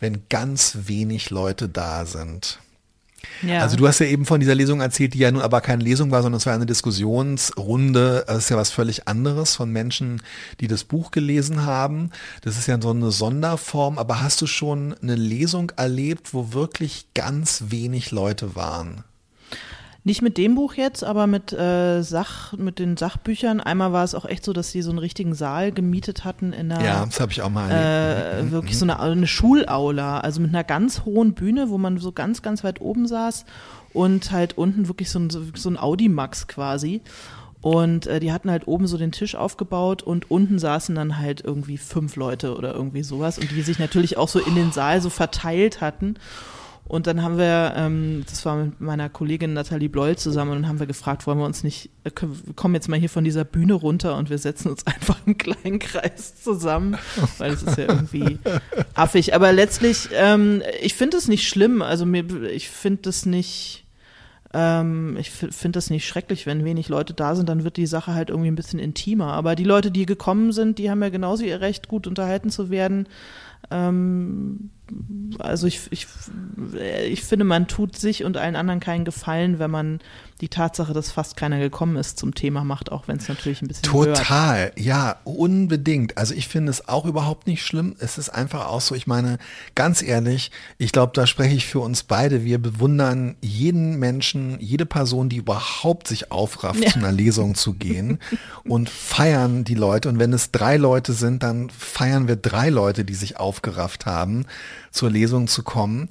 wenn ganz wenig Leute da sind. Ja. Also du hast ja eben von dieser Lesung erzählt, die ja nun aber keine Lesung war, sondern es war eine Diskussionsrunde. Das ist ja was völlig anderes von Menschen, die das Buch gelesen haben. Das ist ja so eine Sonderform. Aber hast du schon eine Lesung erlebt, wo wirklich ganz wenig Leute waren? Nicht mit dem Buch jetzt, aber mit äh, Sach, mit den Sachbüchern. Einmal war es auch echt so, dass sie so einen richtigen Saal gemietet hatten in einer Ja, das habe ich auch mal erlebt. äh, wirklich so eine, eine Schulaula, also mit einer ganz hohen Bühne, wo man so ganz, ganz weit oben saß und halt unten wirklich so ein, so so ein Audimax quasi. Und äh, die hatten halt oben so den Tisch aufgebaut und unten saßen dann halt irgendwie fünf Leute oder irgendwie sowas und die sich natürlich auch so in den Saal so verteilt hatten. Und dann haben wir, ähm, das war mit meiner Kollegin Nathalie Bloll zusammen, und dann haben wir gefragt, wollen wir uns nicht, äh, wir kommen jetzt mal hier von dieser Bühne runter und wir setzen uns einfach im kleinen Kreis zusammen, weil es ist ja irgendwie affig. Aber letztlich, ähm, ich finde es nicht schlimm. Also mir, ich finde es nicht, ähm, ich finde das nicht schrecklich, wenn wenig Leute da sind, dann wird die Sache halt irgendwie ein bisschen intimer. Aber die Leute, die gekommen sind, die haben ja genauso ihr Recht, gut unterhalten zu werden. Ähm, also ich, ich, ich finde, man tut sich und allen anderen keinen Gefallen, wenn man die Tatsache, dass fast keiner gekommen ist, zum Thema macht, auch wenn es natürlich ein bisschen hört. Total, ja, unbedingt. Also ich finde es auch überhaupt nicht schlimm. Es ist einfach auch so, ich meine, ganz ehrlich, ich glaube, da spreche ich für uns beide. Wir bewundern jeden Menschen, jede Person, die überhaupt sich aufrafft, Ja. zu einer Lesung zu gehen und feiern die Leute. Und wenn es drei Leute sind, dann feiern wir drei Leute, die sich aufgerafft haben, zur Lesung zu kommen.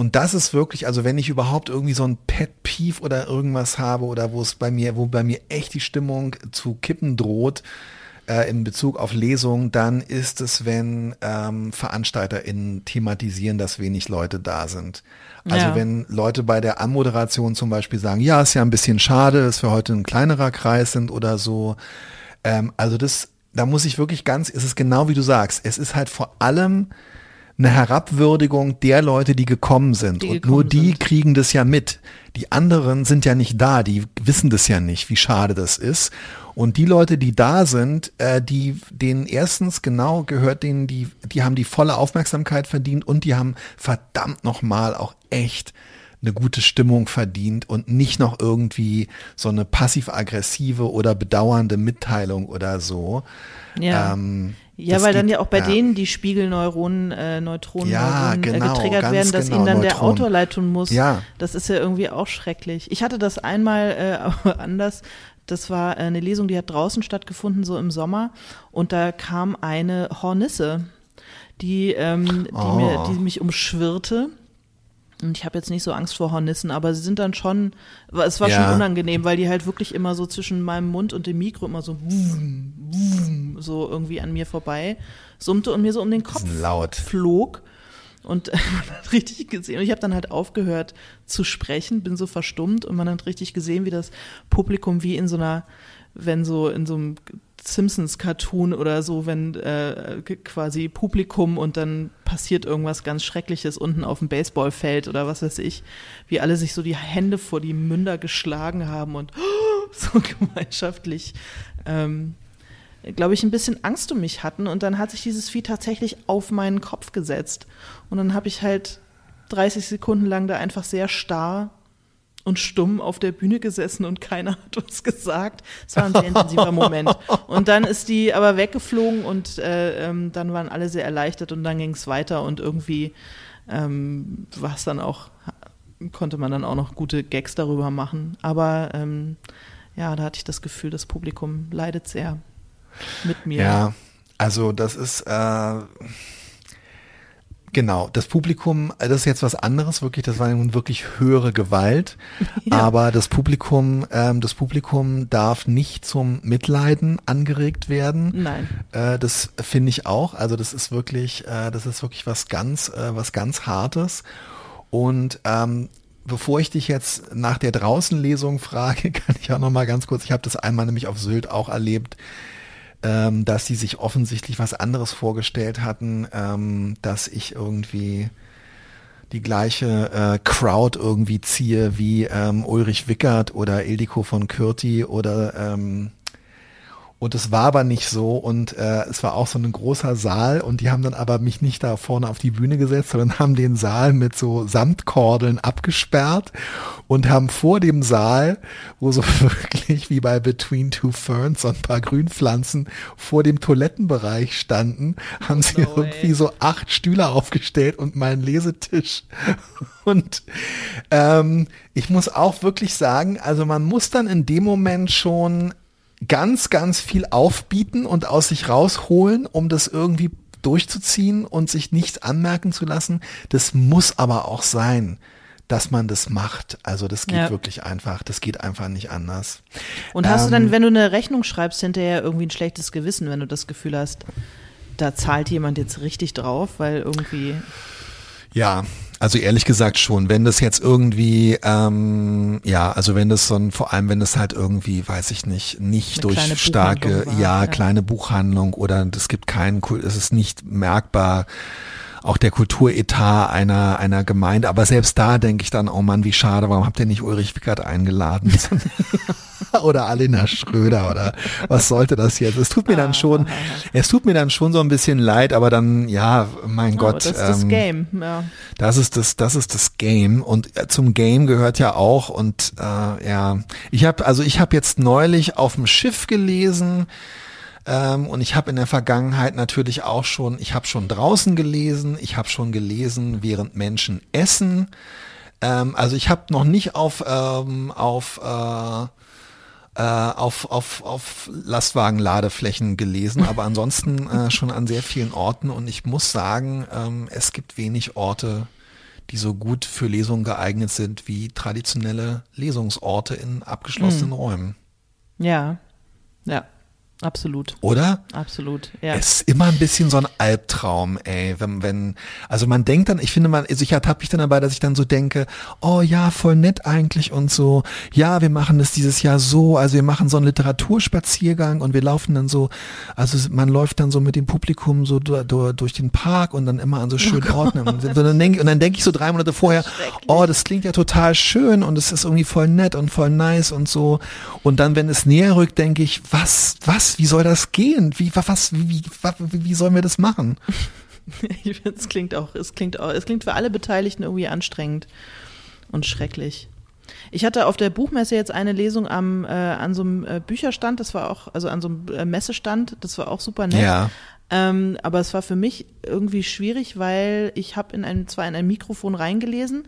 Und das ist wirklich, also wenn ich überhaupt irgendwie so ein Pet Peeve oder irgendwas habe oder wo es bei mir, wo bei mir echt die Stimmung zu kippen droht, äh, in Bezug auf Lesungen, dann ist es, wenn ähm, VeranstalterInnen thematisieren, dass wenig Leute da sind. Also Ja. wenn Leute bei der Anmoderation zum Beispiel sagen, ja, ist ja ein bisschen schade, dass wir heute ein kleinerer Kreis sind oder so. Ähm, also das, da muss ich wirklich ganz, es ist genau wie du sagst, es ist halt vor allem eine Herabwürdigung der Leute, die gekommen sind. Die und gekommen nur die sind. kriegen das ja mit. Die anderen sind ja nicht da, die wissen das ja nicht, wie schade das ist. Und die Leute, die da sind, äh, die, denen erstens genau gehört denen, die, die haben die volle Aufmerksamkeit verdient und die haben verdammt nochmal auch echt eine gute Stimmung verdient und nicht noch irgendwie so eine passiv-aggressive oder bedauernde Mitteilung oder so. Ja. Ähm, ja, das weil dann ja auch bei ja. denen die Spiegelneuronen, äh, Neutronenneuronen Ja, äh, genau, getriggert werden, dass genau, ihnen dann der Neutronen. Autor leid tun muss. Ja. Das ist ja irgendwie auch schrecklich. Ich hatte das einmal äh, anders. Das war äh, eine Lesung, die hat draußen stattgefunden, so im Sommer. Und da kam eine Hornisse, die, ähm, die, Oh. mir, die mich umschwirrte. Und ich habe jetzt nicht so Angst vor Hornissen, aber sie sind dann schon, es war Ja. schon unangenehm, weil die halt wirklich immer so zwischen meinem Mund und dem Mikro immer so, wum, wum, so irgendwie an mir vorbei summte und mir so um den Kopf flog. Und man hat richtig gesehen, und ich habe dann halt aufgehört zu sprechen, bin so verstummt und man hat richtig gesehen, wie das Publikum wie in so einer, wenn so in so einem Simpsons-Cartoon oder so, wenn äh, quasi Publikum und dann passiert irgendwas ganz Schreckliches unten auf dem Baseballfeld oder was weiß ich, wie alle sich so die Hände vor die Münder geschlagen haben und so gemeinschaftlich, ähm, glaube ich, ein bisschen Angst um mich hatten. Und dann hat sich dieses Vieh tatsächlich auf meinen Kopf gesetzt. Und dann habe ich halt 30 Sekunden lang da einfach sehr starr und stumm auf der Bühne gesessen und keiner hat uns gesagt. Es war ein sehr intensiver Moment. Und dann ist die aber weggeflogen und äh, ähm, dann waren alle sehr erleichtert und dann ging es weiter und irgendwie ähm, war es dann auch, konnte man dann auch noch gute Gags darüber machen. Aber ähm, ja, da hatte ich das Gefühl, das Publikum leidet sehr mit mir. Ja, also das ist äh, genau das Publikum. äh, Das ist jetzt was anderes, wirklich. Das war nun wirklich höhere Gewalt. Ja. Aber das Publikum, ähm, das Publikum darf nicht zum Mitleiden angeregt werden. Nein. Äh, das finde ich auch. Also das ist wirklich, äh, das ist wirklich was ganz, äh, was ganz Hartes. Und ähm, bevor ich dich jetzt nach der Draußenlesung frage, kann ich auch noch mal ganz kurz. Ich habe das einmal nämlich auf Sylt auch erlebt, ähm, dass sie sich offensichtlich was anderes vorgestellt hatten, ähm, dass ich irgendwie die gleiche äh, Crowd irgendwie ziehe wie ähm, Ulrich Wickert oder Ildiko von Kürti oder ähm, und es war aber nicht so und äh, es war auch so ein großer Saal und die haben dann aber mich nicht da vorne auf die Bühne gesetzt, sondern haben den Saal mit so Samtkordeln abgesperrt und haben vor dem Saal, wo so wirklich wie bei Between Two Ferns so ein paar Grünpflanzen vor dem Toilettenbereich standen, haben sie no way. irgendwie so acht Stühle aufgestellt und meinen Lesetisch. Und ähm, ich muss auch wirklich sagen, also man muss dann in dem Moment schon ganz, ganz viel aufbieten und aus sich rausholen, um das irgendwie durchzuziehen und sich nichts anmerken zu lassen. Das muss aber auch sein, dass man das macht. Also das geht Ja. wirklich einfach. Das geht einfach nicht anders. Und hast du Ähm, dann, wenn du eine Rechnung schreibst, hinterher irgendwie ein schlechtes Gewissen, wenn du das Gefühl hast, da zahlt jemand jetzt richtig drauf, weil irgendwie. Ja, also ehrlich gesagt schon. Wenn das jetzt irgendwie, ähm, ja, also wenn das so ein, vor allem wenn das halt irgendwie, weiß ich nicht, nicht Eine durch starke, war, ja, ja. kleine Buchhandlung oder es gibt keinen, es ist nicht merkbar, auch der Kulturetat einer, einer Gemeinde. Aber selbst da denke ich dann, oh Mann, wie schade, warum habt ihr nicht Ulrich Wickert eingeladen? oder Alina Schröder oder was sollte das jetzt? Es tut mir dann schon, es tut mir dann schon so ein bisschen leid, aber dann, ja, mein Aber Gott. das ist das ähm, Game, ja. das ist das, das ist das Game und äh, zum Game gehört ja auch und äh, ja, ich habe also ich habe jetzt neulich auf dem Schiff gelesen ähm, und ich habe in der Vergangenheit natürlich auch schon, ich habe schon draußen gelesen, ich habe schon gelesen, während Menschen essen. Ähm, also ich habe noch nicht auf ähm, auf äh, äh, auf, auf, auf Lastwagen-Ladeflächen gelesen, aber ansonsten äh, schon an sehr vielen Orten und ich muss sagen, ähm, es gibt wenig Orte, die so gut für Lesungen geeignet sind wie traditionelle Lesungsorte in abgeschlossenen Räumen. Ja. Ja. Absolut. Oder? Absolut. Ja. Es ist immer ein bisschen so ein Albtraum, ey, wenn, wenn, also man denkt dann, ich finde man, also ich ertappe mich dann dabei, dass ich dann so denke, oh ja, voll nett eigentlich und so, ja, wir machen das dieses Jahr so, also wir machen so einen Literaturspaziergang und wir laufen dann so, also man läuft dann so mit dem Publikum so du- du- durch den Park und dann immer an so schönen Orten und dann denke und dann denke ich so drei Monate vorher, oh, das klingt ja total schön und es ist irgendwie voll nett und voll nice und so und dann, wenn es näher rückt, denke ich, was, was, wie soll das gehen? Wie, wa- was, wie, wie, wie, wie sollen wir das machen? Es klingt auch, es klingt auch, es klingt für alle Beteiligten irgendwie anstrengend. und schrecklich. Ich hatte auf der Buchmesse jetzt eine Lesung am, äh, an so einem äh, Bücherstand, das war auch, also an so einem äh, Messestand, das war auch super nett. Ja. Ähm, aber es war für mich irgendwie schwierig, weil ich habe in ein, zwar in ein Mikrofon reingelesen,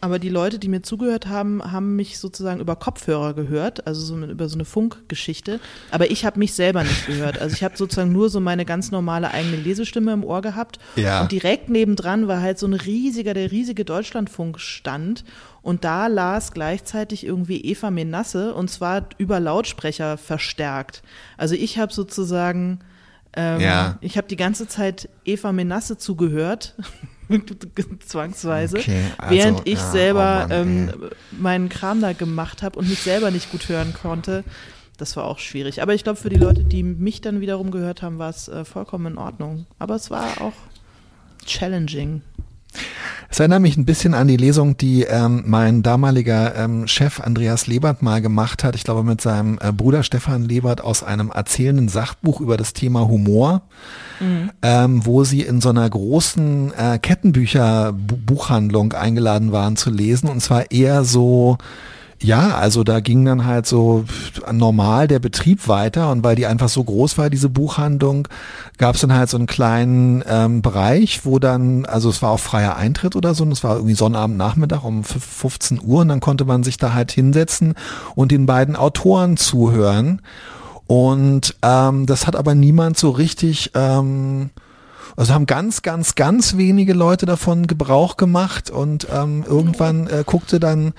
aber die Leute, die mir zugehört haben, haben mich sozusagen über Kopfhörer gehört, also so über so eine Funkgeschichte. Aber ich habe mich selber nicht gehört. Also ich habe sozusagen nur so meine ganz normale eigene Lesestimme im Ohr gehabt. Ja. Und direkt nebendran war halt so ein riesiger, der riesige Deutschlandfunk stand. Und da las gleichzeitig irgendwie Eva Menasse und zwar über Lautsprecher verstärkt. Also ich habe sozusagen ähm, Ja. Ich habe die ganze Zeit Eva Menasse zugehört, zwangsweise, Okay, also, während ich ja, selber oh Mann, ähm, meinen Kram da gemacht habe und mich selber nicht gut hören konnte. Das war auch schwierig. Aber ich glaube, für die Leute, die mich dann wiederum gehört haben, war es äh, vollkommen in Ordnung. Aber es war auch challenging. Es erinnert mich ein bisschen an die Lesung, die ähm, mein damaliger ähm, Chef Andreas Lebert mal gemacht hat. Ich glaube mit seinem äh, Bruder Stefan Lebert aus einem erzählenden Sachbuch über das Thema Humor, ähm, wo sie in so einer großen äh, Kettenbücher-Buchhandlung eingeladen waren zu lesen. Und zwar eher so ja, also da ging dann halt so normal der Betrieb weiter und weil die einfach so groß war, diese Buchhandlung, gab es dann halt so einen kleinen ähm, Bereich, wo dann, also es war auch freier Eintritt oder so, und es war irgendwie Sonnabend Nachmittag um 15 Uhr und dann konnte man sich da halt hinsetzen und den beiden Autoren zuhören. Und ähm, das hat aber niemand so richtig ähm, also haben ganz, ganz, ganz wenige Leute davon Gebrauch gemacht und ähm, irgendwann äh, guckte dann,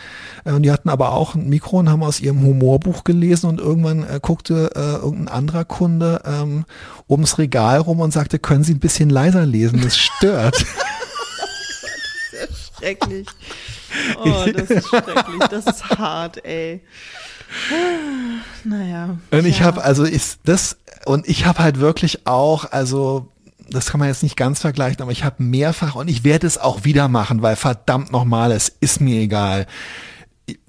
äh, und die hatten aber auch ein Mikro und haben aus ihrem Humorbuch gelesen und irgendwann äh, guckte äh, irgendein anderer Kunde ähm, ums Regal rum und sagte, können Sie ein bisschen leiser lesen, das stört. Schrecklich. Oh, das ist schrecklich. Das ist hart, ey. Naja. Und ich ja. habe also ist das und ich habe halt wirklich auch also das kann man jetzt nicht ganz vergleichen, aber ich habe mehrfach und ich werde es auch wieder machen, weil verdammt nochmal, es ist mir egal.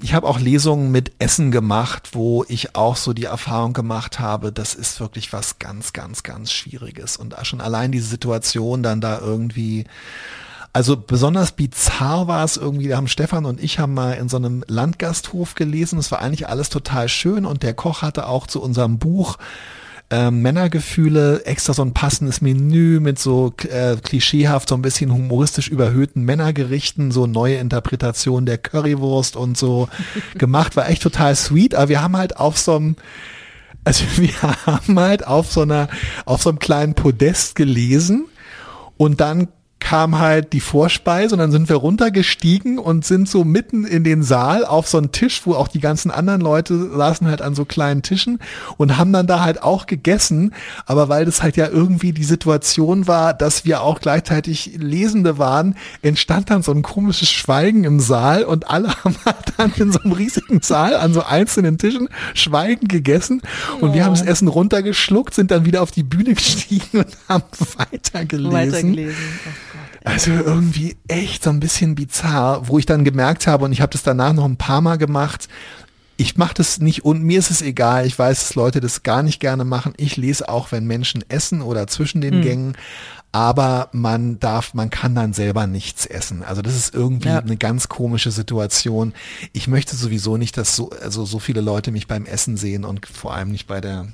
Ich habe auch Lesungen mit Essen gemacht, wo ich auch so die Erfahrung gemacht habe, das ist wirklich was ganz, ganz, ganz Schwieriges. Und schon allein diese Situation dann da irgendwie, also besonders bizarr war es irgendwie, da haben Stefan und ich haben mal in so einem Landgasthof gelesen, es war eigentlich alles total schön und der Koch hatte auch zu unserem Buch ähm, Männergefühle, extra so ein passendes Menü mit so äh, klischeehaft so ein bisschen humoristisch überhöhten Männergerichten, so neue Interpretation der Currywurst und so gemacht, war echt total sweet, aber wir haben halt auf so einem also wir haben halt auf so einer, auf so einem kleinen Podest gelesen und dann kam halt die Vorspeise und dann sind wir runtergestiegen und sind so mitten in den Saal auf so einen Tisch, wo auch die ganzen anderen Leute saßen halt an so kleinen Tischen und haben dann da halt auch gegessen. Aber weil das halt ja irgendwie die Situation war, dass wir auch gleichzeitig Lesende waren, entstand dann so ein komisches Schweigen im Saal und alle haben halt dann in so einem riesigen Saal an so einzelnen Tischen schweigend gegessen und wir haben das Essen runtergeschluckt, sind dann wieder auf die Bühne gestiegen und haben weitergelesen. Weitergelesen. Also irgendwie echt so ein bisschen bizarr, wo ich dann gemerkt habe, und ich habe das danach noch ein paar Mal gemacht, ich mache das nicht und mir ist es egal. Ich weiß, dass Leute das gar nicht gerne machen. Ich lese auch, wenn Menschen essen oder zwischen den Gängen. Aber man darf, man kann dann selber nichts essen. Also das ist irgendwie Ja. eine ganz komische Situation. Ich möchte sowieso nicht, dass so, also so viele Leute mich beim Essen sehen und vor allem nicht bei der,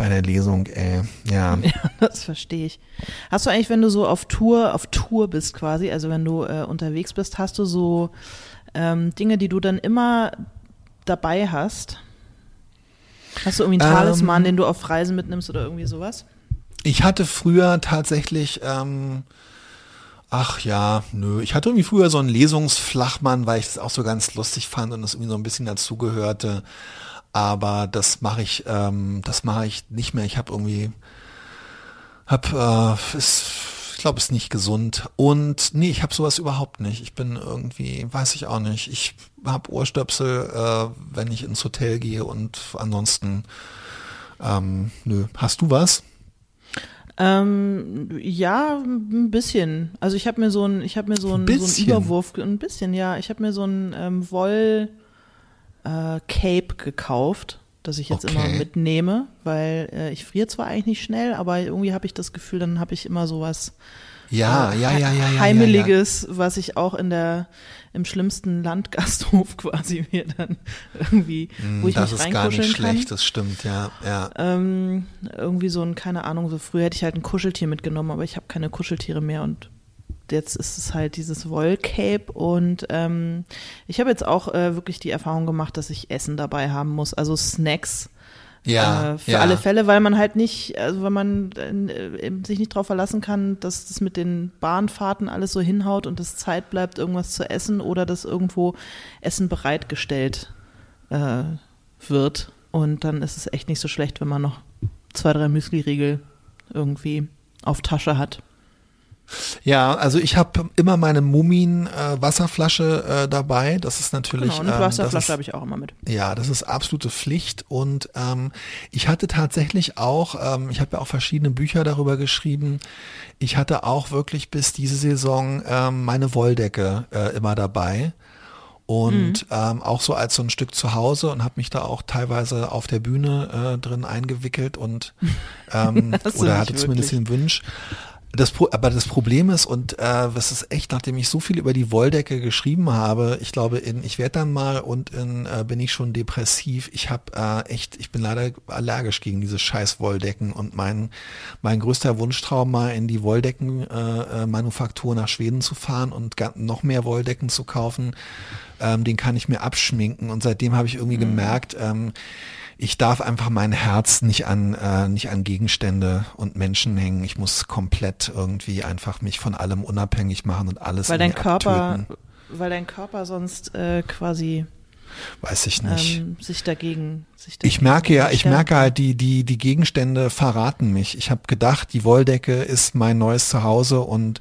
bei der Lesung, ey. Ja. Ja, das verstehe ich. Hast du eigentlich, wenn du so auf Tour, auf Tour bist quasi, also wenn du äh, unterwegs bist, hast du so ähm, Dinge, die du dann immer dabei hast? Hast du irgendwie einen Ähm, Talisman, den du auf Reisen mitnimmst oder irgendwie sowas? Ich hatte früher tatsächlich, ähm, ach ja, nö, ich hatte irgendwie früher so einen Lesungsflachmann, weil ich das auch so ganz lustig fand und das irgendwie so ein bisschen dazugehörte. Aber das mache ich, ähm, das mache ich nicht mehr. Ich habe irgendwie, hab, äh, ist, ich glaube, ist nicht gesund. Und nee, ich habe sowas überhaupt nicht. Ich bin irgendwie, weiß ich auch nicht. Ich habe Ohrstöpsel, äh, wenn ich ins Hotel gehe und ansonsten, ähm, nö. Hast du was? Ähm, ja, ein bisschen. Also ich habe mir so ein, ich habe mir so ein, so ein? Überwurf, ein bisschen, ja. Ich habe mir so ein ähm, Woll äh, Cape gekauft, das ich jetzt Okay. immer mitnehme, weil äh, ich friere zwar eigentlich nicht schnell, aber irgendwie habe ich das Gefühl, dann habe ich immer sowas Ja, ja, ja, ja, ja, ja. Heimeliges, was ich auch in der im schlimmsten Landgasthof quasi mir dann irgendwie, wo ich das mich ist gar nicht kann. schlecht, das stimmt, ja, ja. Ähm, irgendwie so ein, keine Ahnung, so früher hätte ich halt ein Kuscheltier mitgenommen, aber ich habe keine Kuscheltiere mehr und jetzt ist es halt dieses Wollcape und ähm, ich habe jetzt auch äh, wirklich die Erfahrung gemacht, dass ich Essen dabei haben muss, also Snacks. Ja, äh, für ja. alle Fälle, weil man halt nicht, also wenn man äh, sich nicht darauf verlassen kann, dass das mit den Bahnfahrten alles so hinhaut und es Zeit bleibt, irgendwas zu essen oder dass irgendwo Essen bereitgestellt äh, wird. Und dann ist es echt nicht so schlecht, wenn man noch zwei, drei Müsli-Riegel irgendwie auf Tasche hat. Ja, also ich habe immer meine Mumin äh, Wasserflasche äh, dabei. Das ist natürlich. Genau, eine ähm, Wasserflasche habe ich auch immer mit. Ja, das ist absolute Pflicht. Und ähm, ich hatte tatsächlich auch, ähm, ich habe ja auch verschiedene Bücher darüber geschrieben. Ich hatte auch wirklich bis diese Saison ähm, meine Wolldecke äh, immer dabei. Und Mhm. ähm, auch so als so ein Stück zu Hause und habe mich da auch teilweise auf der Bühne äh, drin eingewickelt und ähm, oder hatte zumindest den Wunsch. Das, Pro- aber das Problem ist, und äh, das ist echt, nachdem ich so viel über die Wolldecke geschrieben habe, ich glaube, in Ich werde dann mal und in äh, bin ich schon depressiv. Ich habe äh, echt, ich bin leider allergisch gegen diese scheiß Wolldecken und mein, mein größter Wunschtraum mal in die Wolldeckenmanufaktur äh, Manufaktur nach Schweden zu fahren und noch mehr Wolldecken zu kaufen, ähm, den kann ich mir abschminken. Und seitdem habe ich irgendwie gemerkt, ähm, ich darf einfach mein Herz nicht an, äh, nicht an Gegenstände und Menschen hängen. Ich muss komplett irgendwie einfach mich von allem unabhängig machen und alles Weil in dein Körper, abtöten. weil dein Körper sonst äh, quasi Weiß ich nicht. ähm, sich dagegen, sich Ich dagegen merke ja, ich merke halt, die, die, die Gegenstände verraten mich. Ich habe gedacht, die Wolldecke ist mein neues Zuhause und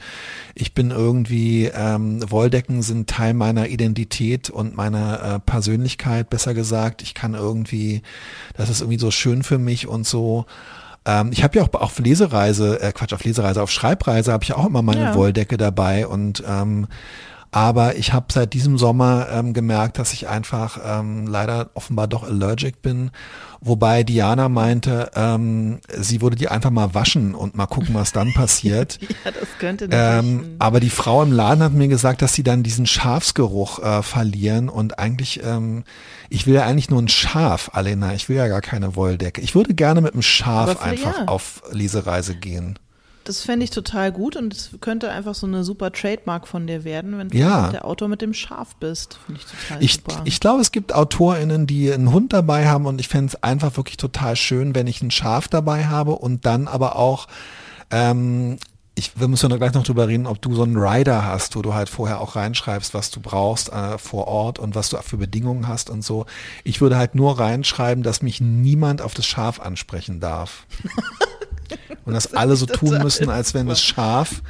ich bin irgendwie, ähm, Wolldecken sind Teil meiner Identität und meiner äh, Persönlichkeit, besser gesagt. Ich kann irgendwie, das ist irgendwie so schön für mich und so. Ähm, ich habe ja auch auf Lesereise, äh, Quatsch, auf Lesereise, auf Schreibreise habe ich auch immer meine Ja. Wolldecke dabei und ähm, aber ich habe seit diesem Sommer ähm, gemerkt, dass ich einfach ähm, leider offenbar doch allergic bin. Wobei Diana meinte, ähm, sie würde die einfach mal waschen und mal gucken, was dann passiert. Ja, das könnte. Ähm, aber die Frau im Laden hat mir gesagt, dass sie dann diesen Schafsgeruch äh, verlieren und eigentlich, ähm, ich will ja eigentlich nur ein Schaf, Alena, ich will ja gar keine Wolldecke. Ich würde gerne mit einem Schaf einfach ja. auf Lesereise gehen. Das fände ich total gut und es könnte einfach so eine super Trademark von dir werden, wenn du Ja. der Autor mit dem Schaf bist. Finde ich total Ich, super. ich glaube, es gibt AutorInnen, die einen Hund dabei haben und ich fände es einfach wirklich total schön, wenn ich ein Schaf dabei habe und dann aber auch, ähm, ich, wir müssen ja gleich noch drüber reden, ob du so einen Rider hast, wo du halt vorher auch reinschreibst, was du brauchst äh, vor Ort und was du für Bedingungen hast und so. Ich würde halt nur reinschreiben, dass mich niemand auf das Schaf ansprechen darf. und dass alle so tun müssen, als wenn das Schaf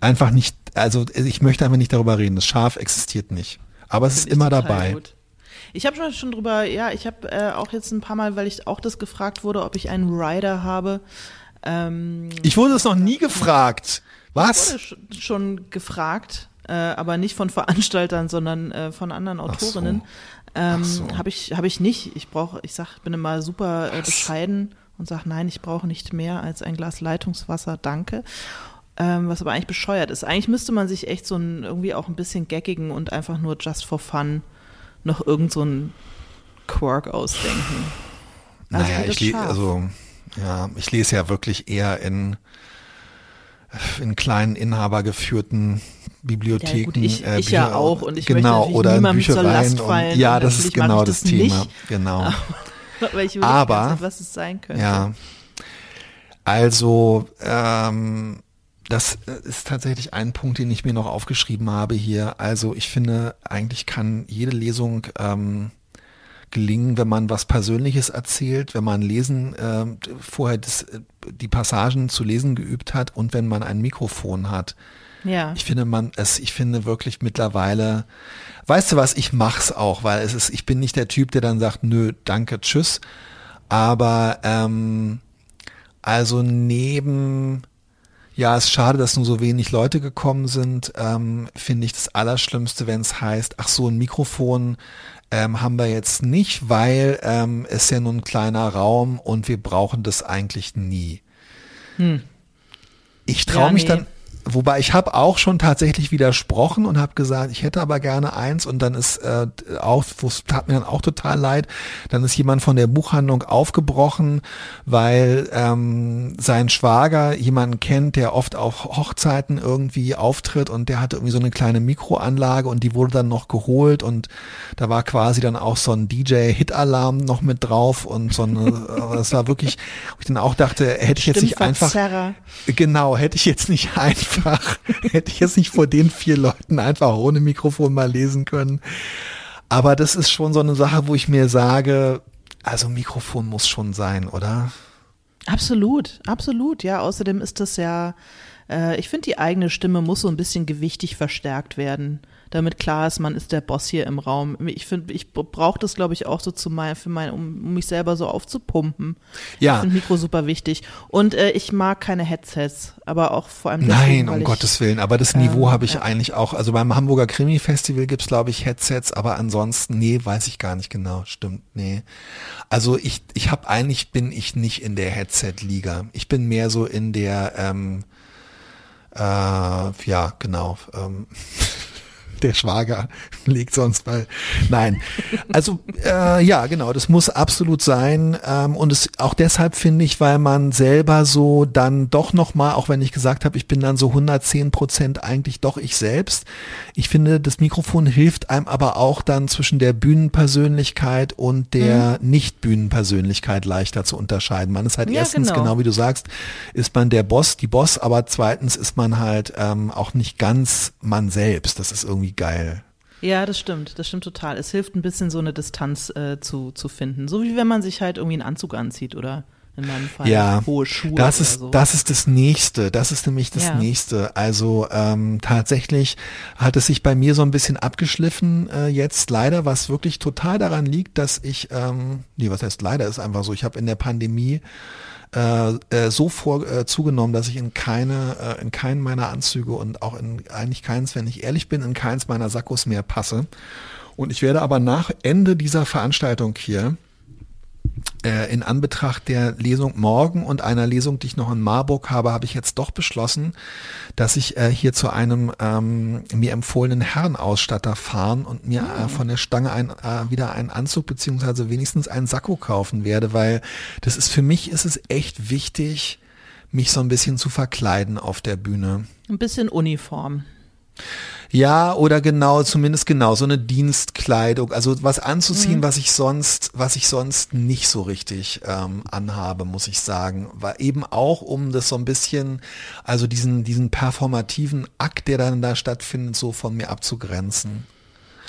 einfach nicht, also ich möchte einfach nicht darüber reden, das Schaf existiert nicht. Aber es ist ich immer dabei. gut. Ich habe schon, schon drüber, ja, ich habe äh, auch jetzt ein paar Mal, weil ich auch das gefragt wurde, ob ich einen Rider habe. Ähm, Ich wurde es noch nie gefragt. Was? wurde sch- schon gefragt, äh, aber nicht von Veranstaltern, sondern äh, von anderen Ach so. Autorinnen. Ähm, so. Habe ich, habe ich nicht. Ich brauche, ich sag, bin immer super äh, bescheiden und sage, nein, ich brauche nicht mehr als ein Glas Leitungswasser, danke. Ähm, was aber eigentlich bescheuert ist. Eigentlich müsste man sich echt so ein, irgendwie auch ein bisschen gaggigen und einfach nur just for fun noch irgend so ein Quirk ausdenken. Also naja, ich also, ja, ich lese ja wirklich eher in, in kleinen inhabergeführten Bibliotheken. Ja, gut, ich- äh, ich ja auch und ich möchte genau, natürlich oder in niemandem zur Büchereien. Last fallen und, ja, das ist genau das Thema. nicht. Genau. Überlege Aber- Zeit, was es sein könnte. Ja. Also, ähm, das ist tatsächlich ein Punkt, den ich mir noch aufgeschrieben habe hier. Also ich finde, eigentlich kann jede Lesung ähm, gelingen, wenn man was Persönliches erzählt, wenn man lesen, ähm, vorher das, äh, die Passagen zu lesen geübt hat und wenn man ein Mikrofon hat. Ja. Ich finde man es, ich finde wirklich mittlerweile, weißt du was, ich mach's auch, weil es ist, ich bin nicht der Typ, der dann sagt, nö, danke, tschüss. Aber ähm, also neben, ja, es ist schade, dass nur so wenig Leute gekommen sind, ähm, finde ich das Allerschlimmste, wenn es heißt, ach so, ein Mikrofon ähm, haben wir jetzt nicht, weil ähm, es ja nur ein kleiner Raum und wir brauchen das eigentlich nie. Ich traue Ja, mich nee. dann, wobei ich habe auch schon tatsächlich widersprochen und habe gesagt, ich hätte aber gerne eins und dann ist äh, auch, das tat mir dann auch total leid, dann ist jemand von der Buchhandlung aufgebrochen, weil ähm, sein Schwager jemanden kennt, der oft auf Hochzeiten irgendwie auftritt und der hatte irgendwie so eine kleine Mikroanlage und die wurde dann noch geholt und da war quasi dann auch so ein DJ-Hit-Alarm noch mit drauf und so eine, das war wirklich, wo ich dann auch dachte, hätte ich jetzt nicht einfach, genau, hätte ich jetzt nicht einfach, hätte ich jetzt nicht vor den vier Leuten einfach ohne Mikrofon mal lesen können. Aber das ist schon so eine Sache, wo ich mir sage, also Mikrofon muss schon sein, oder? Absolut, absolut. Ja, außerdem ist das ja, äh, ich finde, die eigene Stimme muss so ein bisschen gewichtig verstärkt werden damit klar ist, man ist der Boss hier im Raum. Ich finde, ich brauche das, glaube ich, auch so zu mein, für mein, um, um mich selber so aufzupumpen. Ja. Ich finde Mikro super wichtig. Und äh, ich mag keine Headsets, aber auch vor allem. Deswegen, Nein, um ich, Gottes Willen. Aber das Niveau ähm, habe ich ja. eigentlich auch. Also beim Hamburger Krimi-Festival gibt's glaube ich, Headsets, aber ansonsten, nee, weiß ich gar nicht genau. Stimmt, nee. Also ich, ich habe eigentlich bin ich nicht in der Headset-Liga. Ich bin mehr so in der, ähm, äh, ja, genau. Ähm, der Schwager legt sonst mal. Nein. Also äh, ja, genau, das muss absolut sein. Ähm, und es auch deshalb finde ich, weil man selber so dann doch nochmal, auch wenn ich gesagt habe, ich bin dann so 110 Prozent eigentlich doch ich selbst. Ich finde, das Mikrofon hilft einem aber auch dann zwischen der Bühnenpersönlichkeit und der mhm. Nicht-Bühnenpersönlichkeit leichter zu unterscheiden. Man ist halt ja, erstens, genau. genau. wie du sagst, ist man der Boss, die Boss, aber zweitens ist man halt ähm, auch nicht ganz man selbst. Das ist irgendwie geil. Ja, das stimmt, das stimmt total. Es hilft ein bisschen so eine Distanz äh, zu, zu finden. So wie wenn man sich halt irgendwie einen Anzug anzieht oder in meinem Fall ja, hohe Schuhe. Das ist, so. das ist das nächste. Das ist nämlich das ja. nächste. Also ähm, tatsächlich hat es sich bei mir so ein bisschen abgeschliffen äh, jetzt leider, was wirklich total daran liegt, dass ich, ähm, nee, was heißt leider, ist einfach so, ich habe in der Pandemie äh, äh, so vor äh, zugenommen, dass ich in keine, äh, in keinen meiner Anzüge und auch in eigentlich keins, wenn ich ehrlich bin, in keins meiner Sakkos mehr passe. Und ich werde aber nach Ende dieser Veranstaltung hier äh, in Anbetracht der Lesung morgen und einer Lesung, die ich noch in Marburg habe, habe ich jetzt doch beschlossen, dass ich äh, hier zu einem ähm, mir empfohlenen Herrenausstatter fahren und mir äh, von der Stange ein, äh, wieder einen Anzug beziehungsweise wenigstens einen Sakko kaufen werde, weil das ist für mich ist es echt wichtig, mich so ein bisschen zu verkleiden auf der Bühne. Ein bisschen Uniform. Ja, oder genau, zumindest genau, so eine Dienstkleidung, also was anzuziehen, mhm. was ich sonst, was ich sonst nicht so richtig ähm, anhabe, muss ich sagen. War eben auch, um das so ein bisschen, also diesen, diesen performativen Akt, der dann da stattfindet, so von mir abzugrenzen.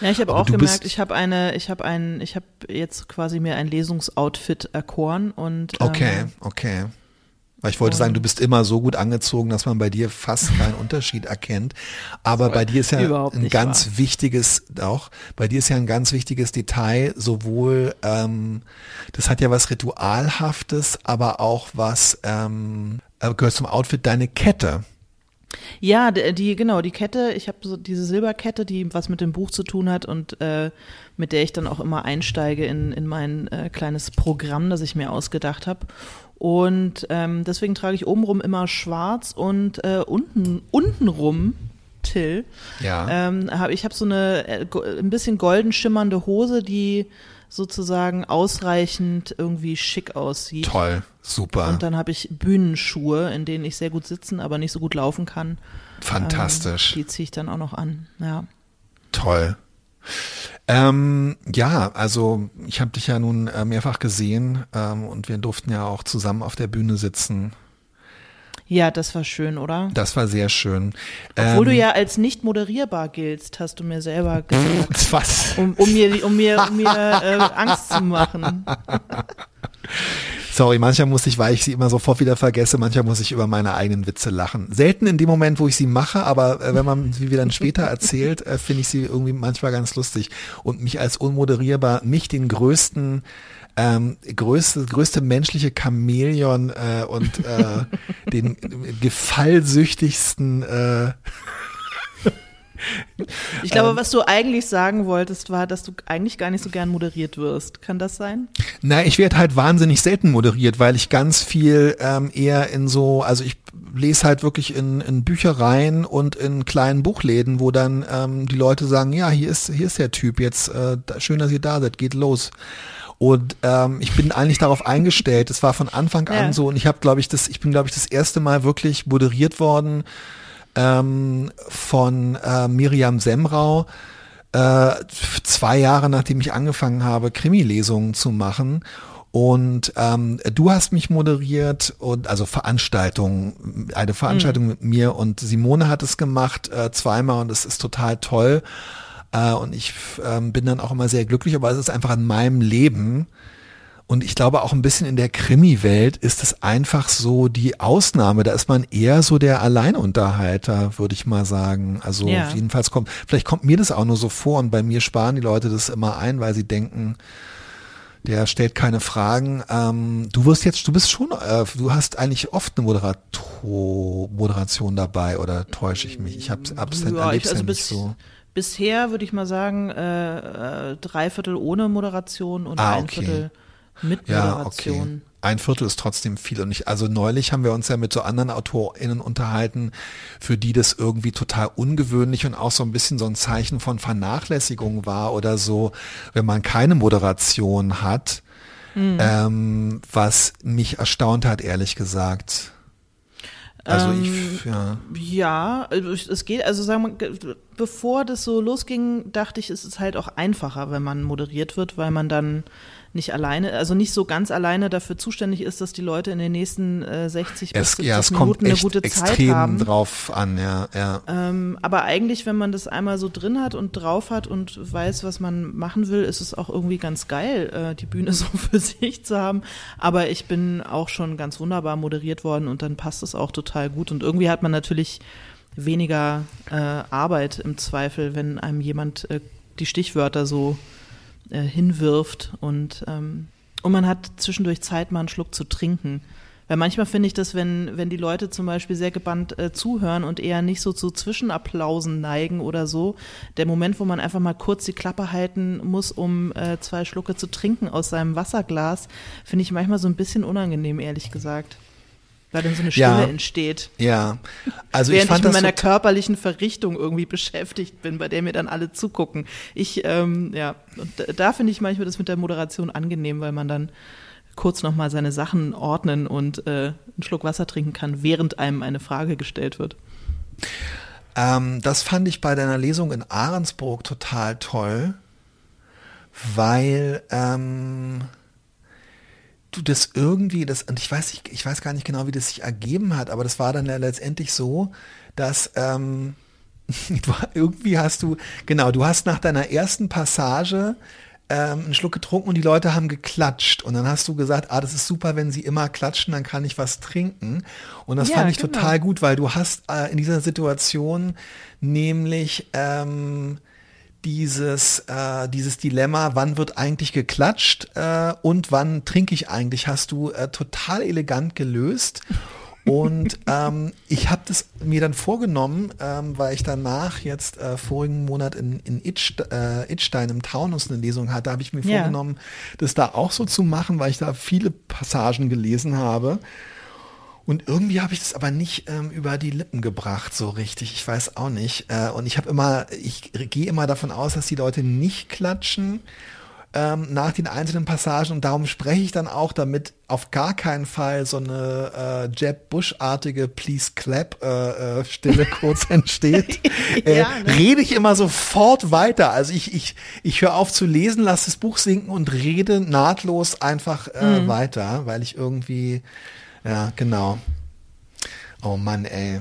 Ja, ich habe auch gemerkt, ich habe eine, ich habe ein, ich habe jetzt quasi mir ein Lesungsoutfit erkoren und ähm, okay, okay. Weil ich wollte sagen, du bist immer so gut angezogen, dass man bei dir fast keinen Unterschied erkennt. Aber bei dir ist ja ein ganz wahr. wichtiges, auch bei dir ist ja ein ganz wichtiges Detail, sowohl, ähm, das hat ja was Ritualhaftes, aber auch was, ähm, äh, gehört zum Outfit, deine Kette. Ja, die, genau, die Kette, ich habe so diese Silberkette, die was mit dem Buch zu tun hat und äh, mit der ich dann auch immer einsteige in, in mein äh, kleines Programm, das ich mir ausgedacht habe. Und ähm, deswegen trage ich obenrum immer schwarz und äh, unten, untenrum, Till, ja. ähm, hab, ich habe so eine äh, ein bisschen golden schimmernde Hose, die sozusagen ausreichend irgendwie schick aussieht. Toll, super. Und dann habe ich Bühnenschuhe, in denen ich sehr gut sitzen, aber nicht so gut laufen kann. Fantastisch. Ähm, die ziehe ich dann auch noch an, ja. Toll. Ähm, ja, also ich habe dich ja nun äh, mehrfach gesehen ähm, und wir durften ja auch zusammen auf der Bühne sitzen. Ja, das war schön, oder? Das war sehr schön. Obwohl ähm, du ja als nicht moderierbar giltst, hast du mir selber gesagt. Was? Um, um mir, um mir, um mir äh, Angst zu machen. Sorry, manchmal muss ich, weil ich sie immer sofort wieder vergesse, manchmal muss ich über meine eigenen Witze lachen. Selten in dem Moment, wo ich sie mache, aber äh, wenn man sie dann später erzählt, äh, finde ich sie irgendwie manchmal ganz lustig. Und mich als unmoderierbar, mich den größten ähm, größte, größte menschliche Chamäleon äh, und äh, den gefallsüchtigsten äh, Ich glaube, ähm, was du eigentlich sagen wolltest, war, dass du eigentlich gar nicht so gern moderiert wirst. Kann das sein? Na, ich werde halt wahnsinnig selten moderiert, weil ich ganz viel ähm, eher in so, also ich lese halt wirklich in, in Büchereien und in kleinen Buchläden, wo dann ähm, die Leute sagen, ja, hier ist, hier ist der Typ jetzt, äh, schön, dass ihr da seid, geht los. Und ähm, ich bin eigentlich darauf eingestellt. Es war von Anfang an ja. so und ich habe, glaube ich, das, ich bin, glaube ich, das erste Mal wirklich moderiert worden ähm, von äh, Miriam Semrau. Äh, zwei Jahre nachdem ich angefangen habe, Krimi-Lesungen zu machen. Und ähm, du hast mich moderiert und also Veranstaltung, eine Veranstaltung mhm. mit mir und Simone hat es gemacht äh, zweimal und es ist total toll. Äh, und ich ähm, bin dann auch immer sehr glücklich, aber es ist einfach in meinem Leben. Und ich glaube auch ein bisschen in der Krimi-Welt ist es einfach so die Ausnahme. Da ist man eher so der Alleinunterhalter, würde ich mal sagen. Also ja. jedenfalls kommt, vielleicht kommt mir das auch nur so vor und bei mir sparen die Leute das immer ein, weil sie denken, der stellt keine Fragen. Ähm, du wirst jetzt, du bist schon, äh, du hast eigentlich oft eine Moderator, Moderation dabei oder täusche ich mich? Ich habe es ja, ich, also ja nicht so bisher würde ich mal sagen, äh, äh, drei Viertel ohne Moderation und ah, ein okay. Viertel mit Moderation. Ja, okay. Ein Viertel ist trotzdem viel und nicht. Also neulich haben wir uns ja mit so anderen AutorInnen unterhalten, für die das irgendwie total ungewöhnlich und auch so ein bisschen so ein Zeichen von Vernachlässigung war oder so, wenn man keine Moderation hat, mhm. ähm, was mich erstaunt hat, ehrlich gesagt. Also ich, ähm, ja. Ja, also es geht, also sagen wir, bevor das so losging, dachte ich, es ist halt auch einfacher, wenn man moderiert wird, weil man dann nicht alleine, also nicht so ganz alleine dafür zuständig ist, dass die Leute in den nächsten äh, 60 es, bis 70 ja, Minuten eine gute Zeit haben. drauf an, ja. ja. Ähm, aber eigentlich, wenn man das einmal so drin hat und drauf hat und weiß, was man machen will, ist es auch irgendwie ganz geil, äh, die Bühne so für sich zu haben. Aber ich bin auch schon ganz wunderbar moderiert worden und dann passt es auch total gut. Und irgendwie hat man natürlich weniger äh, Arbeit im Zweifel, wenn einem jemand äh, die Stichwörter so äh, hinwirft und, ähm, und man hat zwischendurch Zeit, mal einen Schluck zu trinken. Weil manchmal finde ich das, wenn, wenn die Leute zum Beispiel sehr gebannt äh, zuhören und eher nicht so zu Zwischenapplausen neigen oder so, der Moment, wo man einfach mal kurz die Klappe halten muss, um äh, zwei Schlucke zu trinken aus seinem Wasserglas, finde ich manchmal so ein bisschen unangenehm, ehrlich gesagt weil dann so eine Stille ja, entsteht. Ja, also Während ich fand ich mit meiner so körperlichen Verrichtung irgendwie beschäftigt bin, bei der mir dann alle zugucken. Ich, ähm, ja, und da finde ich manchmal das mit der Moderation angenehm, weil man dann kurz nochmal seine Sachen ordnen und äh, einen Schluck Wasser trinken kann, während einem eine Frage gestellt wird. Ähm, das fand ich bei deiner Lesung in Ahrensburg total toll, weil ähm, du das irgendwie, das, und ich weiß, ich, ich weiß gar nicht genau, wie das sich ergeben hat, aber das war dann ja letztendlich so, dass ähm, irgendwie hast du, genau, du hast nach deiner ersten Passage ähm, einen Schluck getrunken und die Leute haben geklatscht. Und dann hast du gesagt, ah, das ist super, wenn sie immer klatschen, dann kann ich was trinken. Und das ja, fand ich genau. total gut, weil du hast äh, in dieser Situation nämlich ähm, dieses, äh, dieses Dilemma, wann wird eigentlich geklatscht äh, und wann trinke ich eigentlich, hast du äh, total elegant gelöst. Und ähm, ich habe das mir dann vorgenommen, ähm, weil ich danach jetzt äh, vorigen Monat in, in Itch, äh, Itstein im Taunus eine Lesung hatte, habe ich mir ja. vorgenommen, das da auch so zu machen, weil ich da viele Passagen gelesen habe. Und irgendwie habe ich das aber nicht ähm, über die Lippen gebracht, so richtig. Ich weiß auch nicht. Äh, und ich habe immer, ich gehe immer davon aus, dass die Leute nicht klatschen ähm, nach den einzelnen Passagen und darum spreche ich dann auch, damit auf gar keinen Fall so eine äh, Jeb Bush-artige Please Clap äh, äh, Stille kurz entsteht, äh, ja, ne? rede ich immer sofort weiter. Also ich, ich, ich höre auf zu lesen, lasse das Buch sinken und rede nahtlos einfach äh, mhm. weiter, weil ich irgendwie ja, genau. Oh Mann, ey.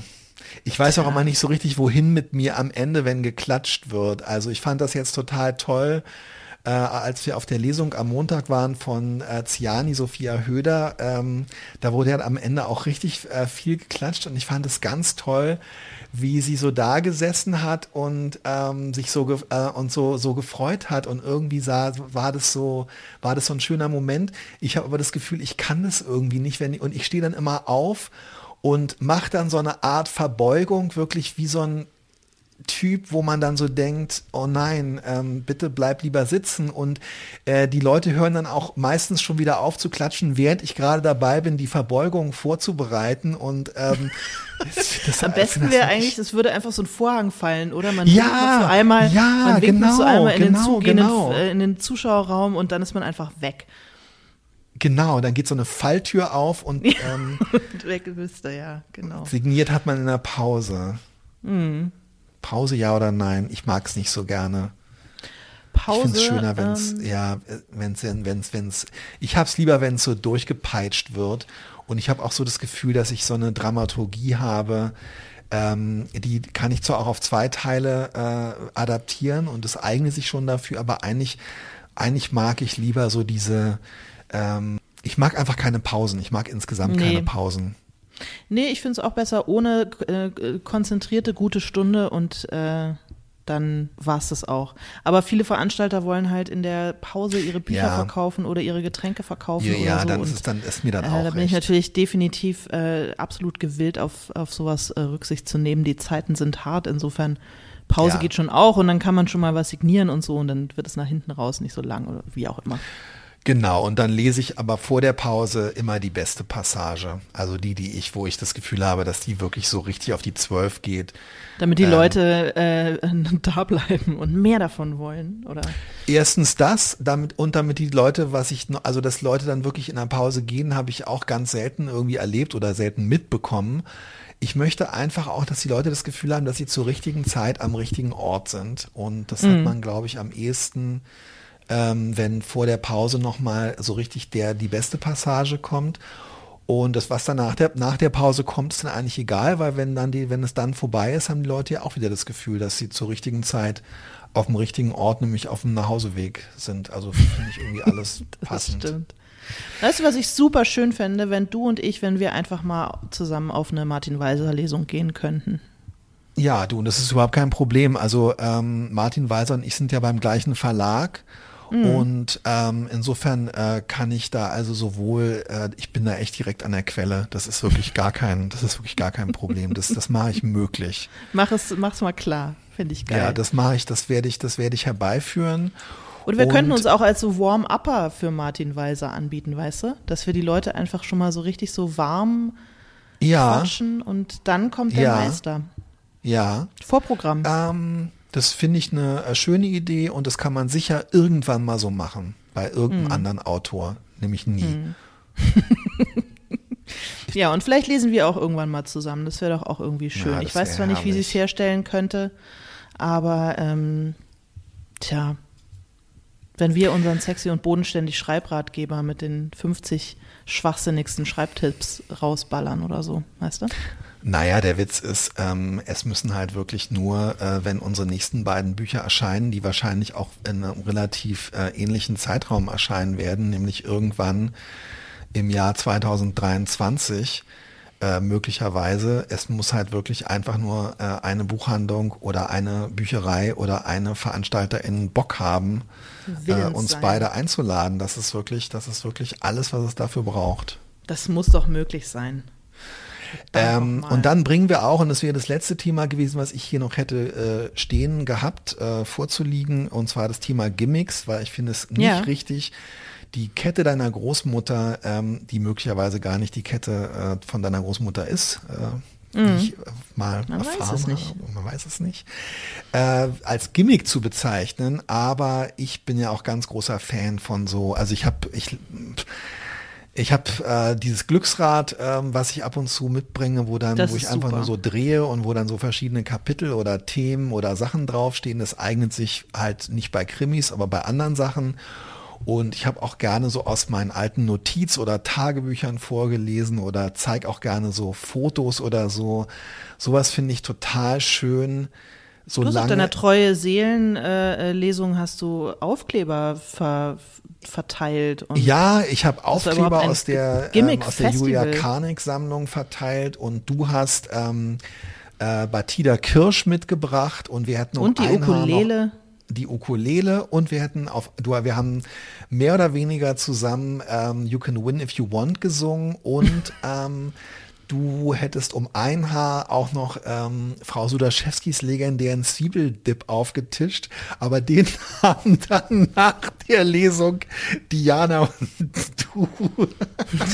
Ich weiß auch immer nicht so richtig, wohin mit mir am Ende, wenn geklatscht wird. Also ich fand das jetzt total toll, äh, als wir auf der Lesung am Montag waren von äh, Ziani Sophia Höder. Ähm, da wurde ja am Ende auch richtig äh, viel geklatscht und ich fand es ganz toll, wie sie so da gesessen hat und ähm, sich so äh, und so so gefreut hat und irgendwie sah war das so war das so ein schöner Moment. Ich habe aber das Gefühl, ich kann das irgendwie nicht, wenn und ich stehe dann immer auf und mache dann so eine Art Verbeugung, wirklich wie so ein Typ, wo man dann so denkt, oh nein, ähm, bitte bleib lieber sitzen. Und äh, die Leute hören dann auch meistens schon wieder auf zu klatschen, während ich gerade dabei bin, die Verbeugung vorzubereiten. Und ähm, das, das, am besten wäre eigentlich, es würde einfach so ein Vorhang fallen, oder? Man ja, so einmal, ja, man winkt genau, so einmal in, genau, den, genau. in, den, in den Zuschauerraum und dann ist man einfach weg. Genau, dann geht so eine Falltür auf und ähm, weg bist du, ja, genau. Signiert hat man in der Pause. Mhm. Pause ja oder nein? Ich mag es nicht so gerne. Pause. Ich finde es schöner, wenn es, ähm, ja, wenn es, wenn es, wenn es, ich habe es lieber, wenn es so durchgepeitscht wird. Und ich habe auch so das Gefühl, dass ich so eine Dramaturgie habe, ähm, die kann ich zwar auch auf zwei Teile äh, adaptieren und es eignet sich schon dafür, aber eigentlich, eigentlich mag ich lieber so diese, ähm, ich mag einfach keine Pausen. Ich mag insgesamt Nee. keine Pausen. Nee, ich finde es auch besser ohne äh, konzentrierte gute Stunde und äh, dann war es das auch. Aber viele Veranstalter wollen halt in der Pause ihre Bücher Ja. verkaufen oder ihre Getränke verkaufen Ja, oder ja so. dann und, ist es dann, ist mir dann äh, auch da bin ich recht. natürlich definitiv äh, absolut gewillt, auf, auf sowas äh, Rücksicht zu nehmen. Die Zeiten sind hart, insofern Pause Ja. geht schon auch und dann kann man schon mal was signieren und so und dann wird es nach hinten raus nicht so lang oder wie auch immer. Genau, und dann lese ich aber vor der Pause immer die beste Passage. Also die, die ich, wo ich das Gefühl habe, dass die wirklich so richtig auf die Zwölf geht. Damit die Ähm. Leute äh, da bleiben und mehr davon wollen, oder? Erstens das, damit und damit die Leute, was ich, also dass Leute dann wirklich in der Pause gehen, habe ich auch ganz selten irgendwie erlebt oder selten mitbekommen. Ich möchte einfach auch, dass die Leute das Gefühl haben, dass sie zur richtigen Zeit am richtigen Ort sind. Und das hat man, glaube ich, am ehesten, ähm, wenn vor der Pause nochmal so richtig der, die beste Passage kommt. Und das, was dann nach der, nach der Pause kommt, ist dann eigentlich egal, weil wenn dann die, wenn es dann vorbei ist, haben die Leute ja auch wieder das Gefühl, dass sie zur richtigen Zeit auf dem richtigen Ort, nämlich auf dem Nachhauseweg sind. Also finde ich irgendwie alles Das passend. stimmt. Weißt du, was ich super schön fände, wenn du und ich, wenn wir einfach mal zusammen auf eine Martin Weiser Lesung gehen könnten. Ja, du, und das ist überhaupt kein Problem. Also ähm, Martin Weiser und ich sind ja beim gleichen Verlag. Und ähm, insofern äh, kann ich da also sowohl, äh, ich bin da echt direkt an der Quelle. Das ist wirklich gar kein, das ist wirklich gar kein Problem. Das, das mache ich möglich. Mach es, mach's mal klar. Finde ich geil. Ja, das mache ich, das werde ich, das werde ich herbeiführen. Und wir könnten uns auch als so Warm-Upper für Martin Weiser anbieten, weißt du? Dass wir die Leute einfach schon mal so richtig so warm Ja, quatschen und dann kommt der Ja. Meister. ja. Vorprogramm. Ähm, das finde ich eine äh, schöne Idee und das kann man sicher irgendwann mal so machen bei irgendeinem Mhm. anderen Autor, nämlich nie. Ja, und vielleicht lesen wir auch irgendwann mal zusammen. Das wäre doch auch irgendwie schön. Ja, ich weiß zwar nicht, wie sie es herrlich. herstellen könnte, aber ähm, tja, wenn wir unseren sexy und bodenständig Schreibratgeber mit den 50 schwachsinnigsten Schreibtipps rausballern oder so, weißt du? Naja, der Witz ist, ähm, es müssen halt wirklich nur, äh, wenn unsere nächsten beiden Bücher erscheinen, die wahrscheinlich auch in einem relativ äh, ähnlichen Zeitraum erscheinen werden, nämlich irgendwann im Jahr 2023 äh, möglicherweise. Es muss halt wirklich einfach nur äh, eine Buchhandlung oder eine Bücherei oder eine Veranstalterin Bock haben, äh, uns sein. beide einzuladen. Das ist wirklich, das ist wirklich alles, was es dafür braucht. Das muss doch möglich sein. Ähm, und dann bringen wir auch, und das wäre das letzte Thema gewesen, was ich hier noch hätte äh, stehen gehabt, äh, vorzuliegen, und zwar das Thema Gimmicks, weil ich finde es nicht Ja. richtig, die Kette deiner Großmutter, ähm, die möglicherweise gar nicht die Kette äh, von deiner Großmutter ist, äh, wie ich äh, mal Mhm. Man weiß erfahren es nicht. habe, man weiß es nicht, äh, als Gimmick zu bezeichnen, aber ich bin ja auch ganz großer Fan von so, also ich habe, ich ich habe äh, dieses Glücksrad, ähm, was ich ab und zu mitbringe, wo dann, Das wo ich einfach super. nur so drehe und wo dann so verschiedene Kapitel oder Themen oder Sachen draufstehen. Das eignet sich halt nicht bei Krimis, aber bei anderen Sachen. Und ich habe auch gerne so aus meinen alten Notiz- oder Tagebüchern vorgelesen oder zeig auch gerne so Fotos oder so. Sowas finde ich total schön. So Du hast auf deiner treue Seelen-Lesung hast du Aufkleber ver verteilt. Und Ja, ich habe Aufkleber aus der, ähm, aus der Julia Festival. Karnick Sammlung verteilt und du hast ähm, äh, Batida Kirsch mitgebracht und wir hätten um Und die Haar noch Ukulele. die Ukulele und wir hätten auf du wir haben mehr oder weniger zusammen ähm, You Can Win If You Want gesungen und ähm, Du hättest um ein Haar auch noch ähm, Frau Sudaschewskis legendären Zwiebeldip aufgetischt, aber den haben dann nach der Lesung Diana und du.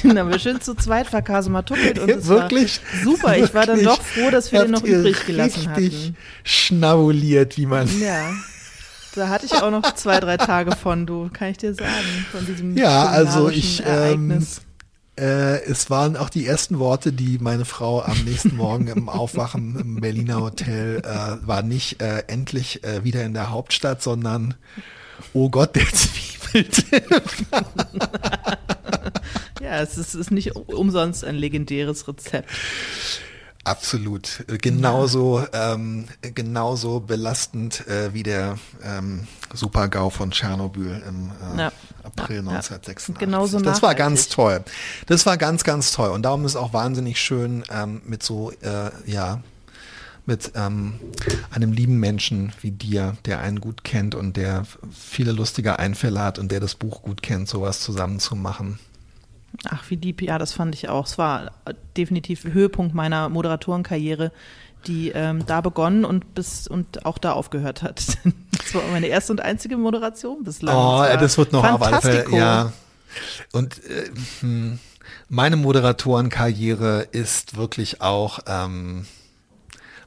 Den haben wir schön zu zweit verkasematukelt und es wirklich super. Ich war dann wirklich, doch froh, dass wir den noch übrig gelassen richtig hatten. schnabuliert, wie man. Ja. Da hatte ich auch noch zwei, drei Tage von, du, kann ich dir sagen, von diesem Ja, also ich, ähm, Ereignis. Äh, es waren auch die ersten Worte, die meine Frau am nächsten Morgen im Aufwachen im Berliner Hotel äh, war nicht äh, endlich äh, wieder in der Hauptstadt, sondern oh Gott, der Zwiebeldip. ja, es ist, ist nicht umsonst ein legendäres Rezept. Absolut. Äh, Genauso, ähm, genauso belastend äh, wie der ähm, Super-GAU von Tschernobyl im äh, Ja. April Ja, ja. 1986. Genauso das war ganz toll. Das war ganz, ganz toll. Und darum ist es auch wahnsinnig schön, ähm, mit so, äh, ja, mit ähm, einem lieben Menschen wie dir, der einen gut kennt und der viele lustige Einfälle hat und der das Buch gut kennt, sowas zusammen zu machen. Ach, wie lieb, ja, das fand ich auch. Es war definitiv Höhepunkt meiner Moderatorenkarriere, die ähm, da begonnen und bis und auch da aufgehört hat. Das war meine erste und einzige Moderation bislang. Oh, war das wird noch Fantastico. ja. Und äh, hm, meine Moderatorenkarriere ist wirklich auch, ähm,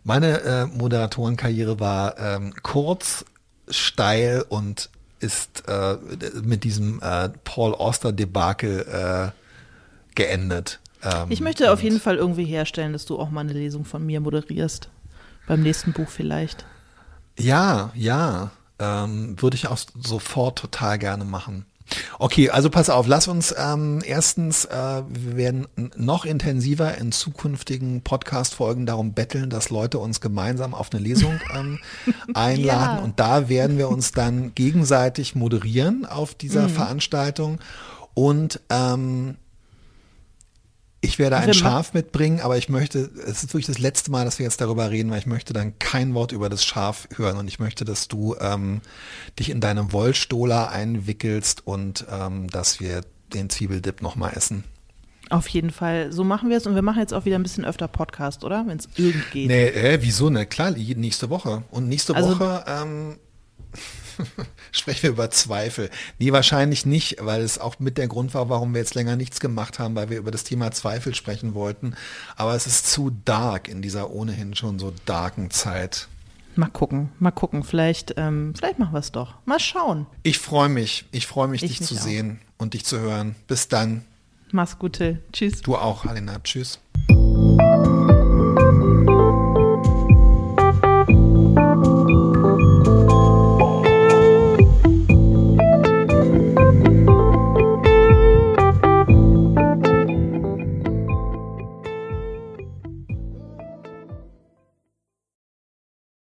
meine äh, Moderatorenkarriere war ähm, kurz, steil und ist äh, mit diesem äh, Paul Auster-Debakel äh, geendet. Ähm, Ich möchte auf jeden Fall irgendwie herstellen, dass du auch mal eine Lesung von mir moderierst. Beim nächsten Buch vielleicht. Ja, ja. Ähm, würde ich auch sofort total gerne machen. Okay, also pass auf, lass uns ähm, erstens, äh, wir werden noch intensiver in zukünftigen Podcast-Folgen darum betteln, dass Leute uns gemeinsam auf eine Lesung ähm, einladen. Ja. Und da werden wir uns dann gegenseitig moderieren auf dieser Veranstaltung. Und ähm, ich werde ein ma- Schaf mitbringen, aber ich möchte, es ist wirklich das letzte Mal, dass wir jetzt darüber reden, weil ich möchte dann kein Wort über das Schaf hören und ich möchte, dass du ähm, dich in deinem Wollstola einwickelst und ähm, dass wir den Zwiebeldip nochmal essen. Auf jeden Fall. So machen wir es und wir machen jetzt auch wieder ein bisschen öfter Podcast, oder? Wenn es irgend geht. Nee, äh, wieso? Ne, klar, nächste Woche. Und nächste Also- Woche ähm, sprechen wir über Zweifel. Nee, wahrscheinlich nicht, weil es auch mit der Grund war, warum wir jetzt länger nichts gemacht haben, weil wir über das Thema Zweifel sprechen wollten. Aber es ist zu dark in dieser ohnehin schon so darken Zeit. Mal gucken, mal gucken. Vielleicht, ähm, vielleicht machen wir es doch. Mal schauen. Ich freue mich. Ich freue mich, Ich dich mich zu auch. sehen und dich zu hören. Bis dann. Mach's gut, Till. Tschüss. Du auch, Alina. Tschüss.